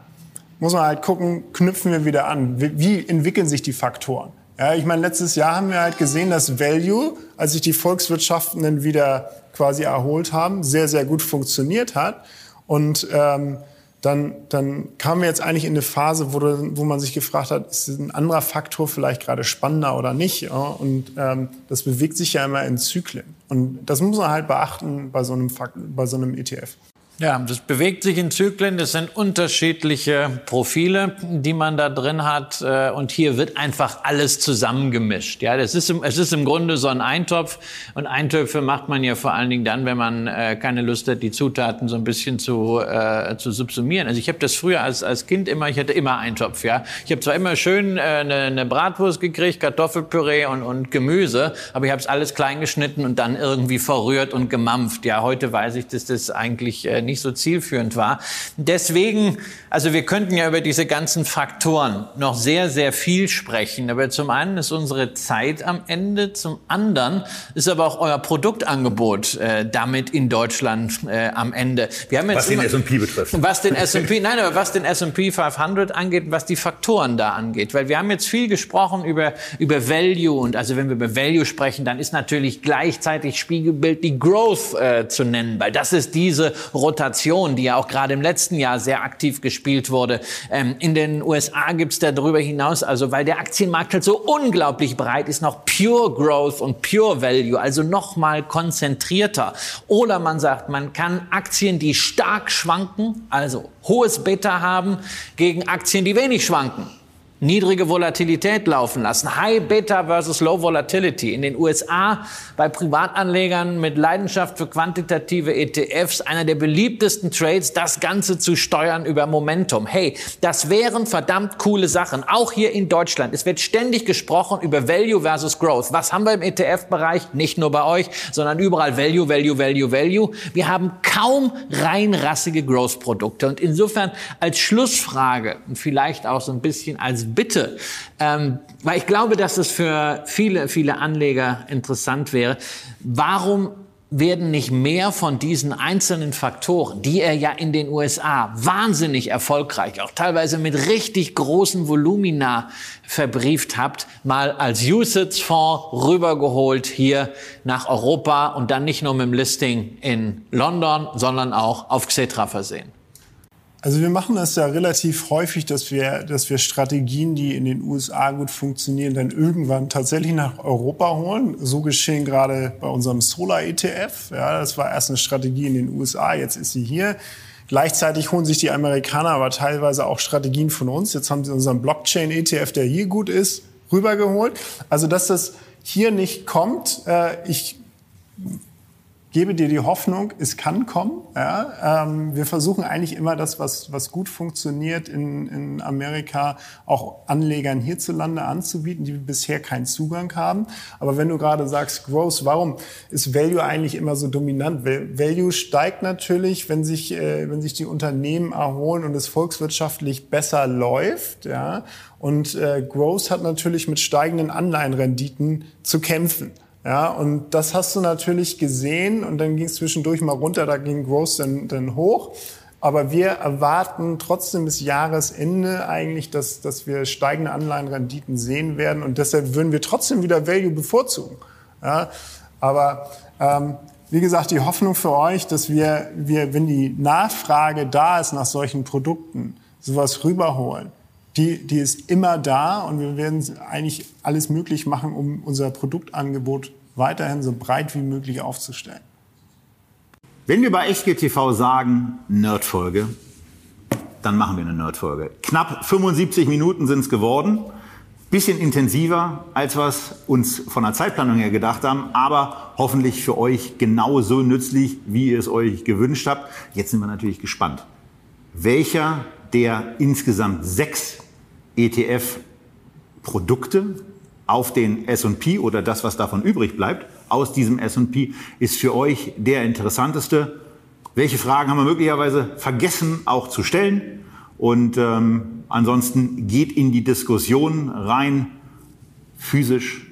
muss man halt gucken, knüpfen wir wieder an, wie, wie entwickeln sich die Faktoren. Ja, ich meine, letztes Jahr haben wir halt gesehen, dass Value, als sich die Volkswirtschaften dann wieder quasi erholt haben, sehr, sehr gut funktioniert hat. Und ähm, dann, dann kamen wir jetzt eigentlich in eine Phase, wo, wo man sich gefragt hat, ist ein anderer Faktor vielleicht gerade spannender oder nicht? Und ähm, das bewegt sich ja immer in Zyklen. Und das muss man halt beachten bei so einem, bei so einem ETF. Ja, das bewegt sich in Zyklen. Das sind unterschiedliche Profile, die man da drin hat. Äh, und hier wird einfach alles zusammengemischt. Ja, das ist, im, es ist im Grunde so ein Eintopf. Und Eintöpfe macht man ja vor allen Dingen dann, wenn man äh, keine Lust hat, die Zutaten so ein bisschen zu, äh, zu subsumieren. Also ich habe das früher als, als Kind immer, ich hatte immer Eintopf. Ja, ich habe zwar immer schön äh, eine, eine Bratwurst gekriegt, Kartoffelpüree und, und Gemüse, aber ich habe es alles klein geschnitten und dann irgendwie verrührt und gemampft. Ja, heute weiß ich, dass das eigentlich äh, nicht so zielführend war. Deswegen, also wir könnten ja über diese ganzen Faktoren noch sehr, sehr viel sprechen. Aber zum einen ist unsere Zeit am Ende, zum anderen ist aber auch euer Produktangebot äh, damit in Deutschland äh, am Ende. Wir haben jetzt was immer, den S&P betrifft. Was den S&P, nein, aber was den S&P 500 angeht, was die Faktoren da angeht. Weil wir haben jetzt viel gesprochen über, über Value und also wenn wir über Value sprechen, dann ist natürlich gleichzeitig Spiegelbild die Growth äh, zu nennen, weil das ist diese Rotation Rotation, die ja auch gerade im letzten Jahr sehr aktiv gespielt wurde. Ähm, in den USA gibt es darüber hinaus, also weil der Aktienmarkt halt so unglaublich breit ist, noch Pure Growth und Pure Value, also noch mal konzentrierter. Oder man sagt, man kann Aktien, die stark schwanken, also hohes Beta haben, gegen Aktien, die wenig schwanken niedrige Volatilität laufen lassen. High Beta versus Low Volatility. In den USA bei Privatanlegern mit Leidenschaft für quantitative ETFs einer der beliebtesten Trades, das Ganze zu steuern über Momentum. Hey, das wären verdammt coole Sachen. Auch hier in Deutschland. Es wird ständig gesprochen über Value versus Growth. Was haben wir im ETF-Bereich? Nicht nur bei euch, sondern überall Value, Value, Value, Value. Wir haben kaum reinrassige Growth-Produkte. Und insofern als Schlussfrage und vielleicht auch so ein bisschen als Bitte, ähm, weil ich glaube, dass es für viele, viele Anleger interessant wäre. Warum werden nicht mehr von diesen einzelnen Faktoren, die er ja in den USA wahnsinnig erfolgreich, auch teilweise mit richtig großen Volumina verbrieft habt, mal als USITS-Fonds rübergeholt hier nach Europa und dann nicht nur mit dem Listing in London, sondern auch auf Xetra versehen? Also wir machen das ja relativ häufig, dass wir, dass wir Strategien, die in den USA gut funktionieren, dann irgendwann tatsächlich nach Europa holen. So geschehen gerade bei unserem Solar ETF. Ja, das war erst eine Strategie in den USA, jetzt ist sie hier. Gleichzeitig holen sich die Amerikaner aber teilweise auch Strategien von uns. Jetzt haben sie unseren Blockchain ETF, der hier gut ist, rübergeholt. Also dass das hier nicht kommt, äh, ich gebe dir die Hoffnung, es kann kommen. Ja? Ähm, wir versuchen eigentlich immer das, was, was gut funktioniert in, in Amerika, auch Anlegern hierzulande anzubieten, die bisher keinen Zugang haben. Aber wenn du gerade sagst Growth, warum ist Value eigentlich immer so dominant? Value steigt natürlich, wenn sich, äh, wenn sich die Unternehmen erholen und es volkswirtschaftlich besser läuft. Ja? Und äh, Growth hat natürlich mit steigenden Anleihenrenditen zu kämpfen. Ja, und das hast du natürlich gesehen und dann ging es zwischendurch mal runter, da ging Growth dann, dann hoch. Aber wir erwarten trotzdem bis Jahresende eigentlich, dass, dass wir steigende Anleihenrenditen sehen werden und deshalb würden wir trotzdem wieder Value bevorzugen. Ja, aber ähm, wie gesagt, die Hoffnung für euch, dass wir, wir, wenn die Nachfrage da ist nach solchen Produkten, sowas rüberholen die, die ist immer da und wir werden eigentlich alles möglich machen, um unser Produktangebot weiterhin so breit wie möglich aufzustellen. Wenn wir bei Echtgeld TV sagen Nerdfolge, dann machen wir eine Nerdfolge. Knapp 75 Minuten sind es geworden. Bisschen intensiver, als wir es uns von der Zeitplanung her gedacht haben, aber hoffentlich für euch genauso nützlich, wie ihr es euch gewünscht habt. Jetzt sind wir natürlich gespannt. Welcher der insgesamt sechs ETF-Produkte auf den S&P oder das, was davon übrig bleibt, aus diesem S&P, ist für euch der interessanteste? Welche Fragen haben wir möglicherweise vergessen auch zu stellen? Und ähm, ansonsten geht in die Diskussion rein, physisch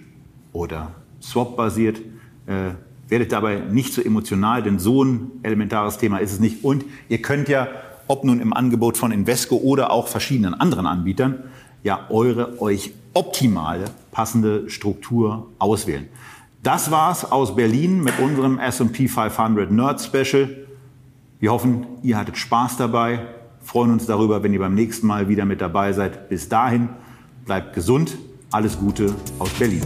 oder swap-basiert. Äh, werdet dabei nicht so emotional, denn so ein elementares Thema ist es nicht. Und ihr könnt ja, ob nun im Angebot von Invesco oder auch verschiedenen anderen Anbietern, ja eure euch optimale passende Struktur auswählen. Das war's aus Berlin mit unserem S&P 500 Nerd Special. Wir hoffen, ihr hattet Spaß dabei freuen uns darüber, wenn ihr beim nächsten Mal wieder mit dabei seid. Bis dahin, bleibt gesund. Alles Gute aus Berlin.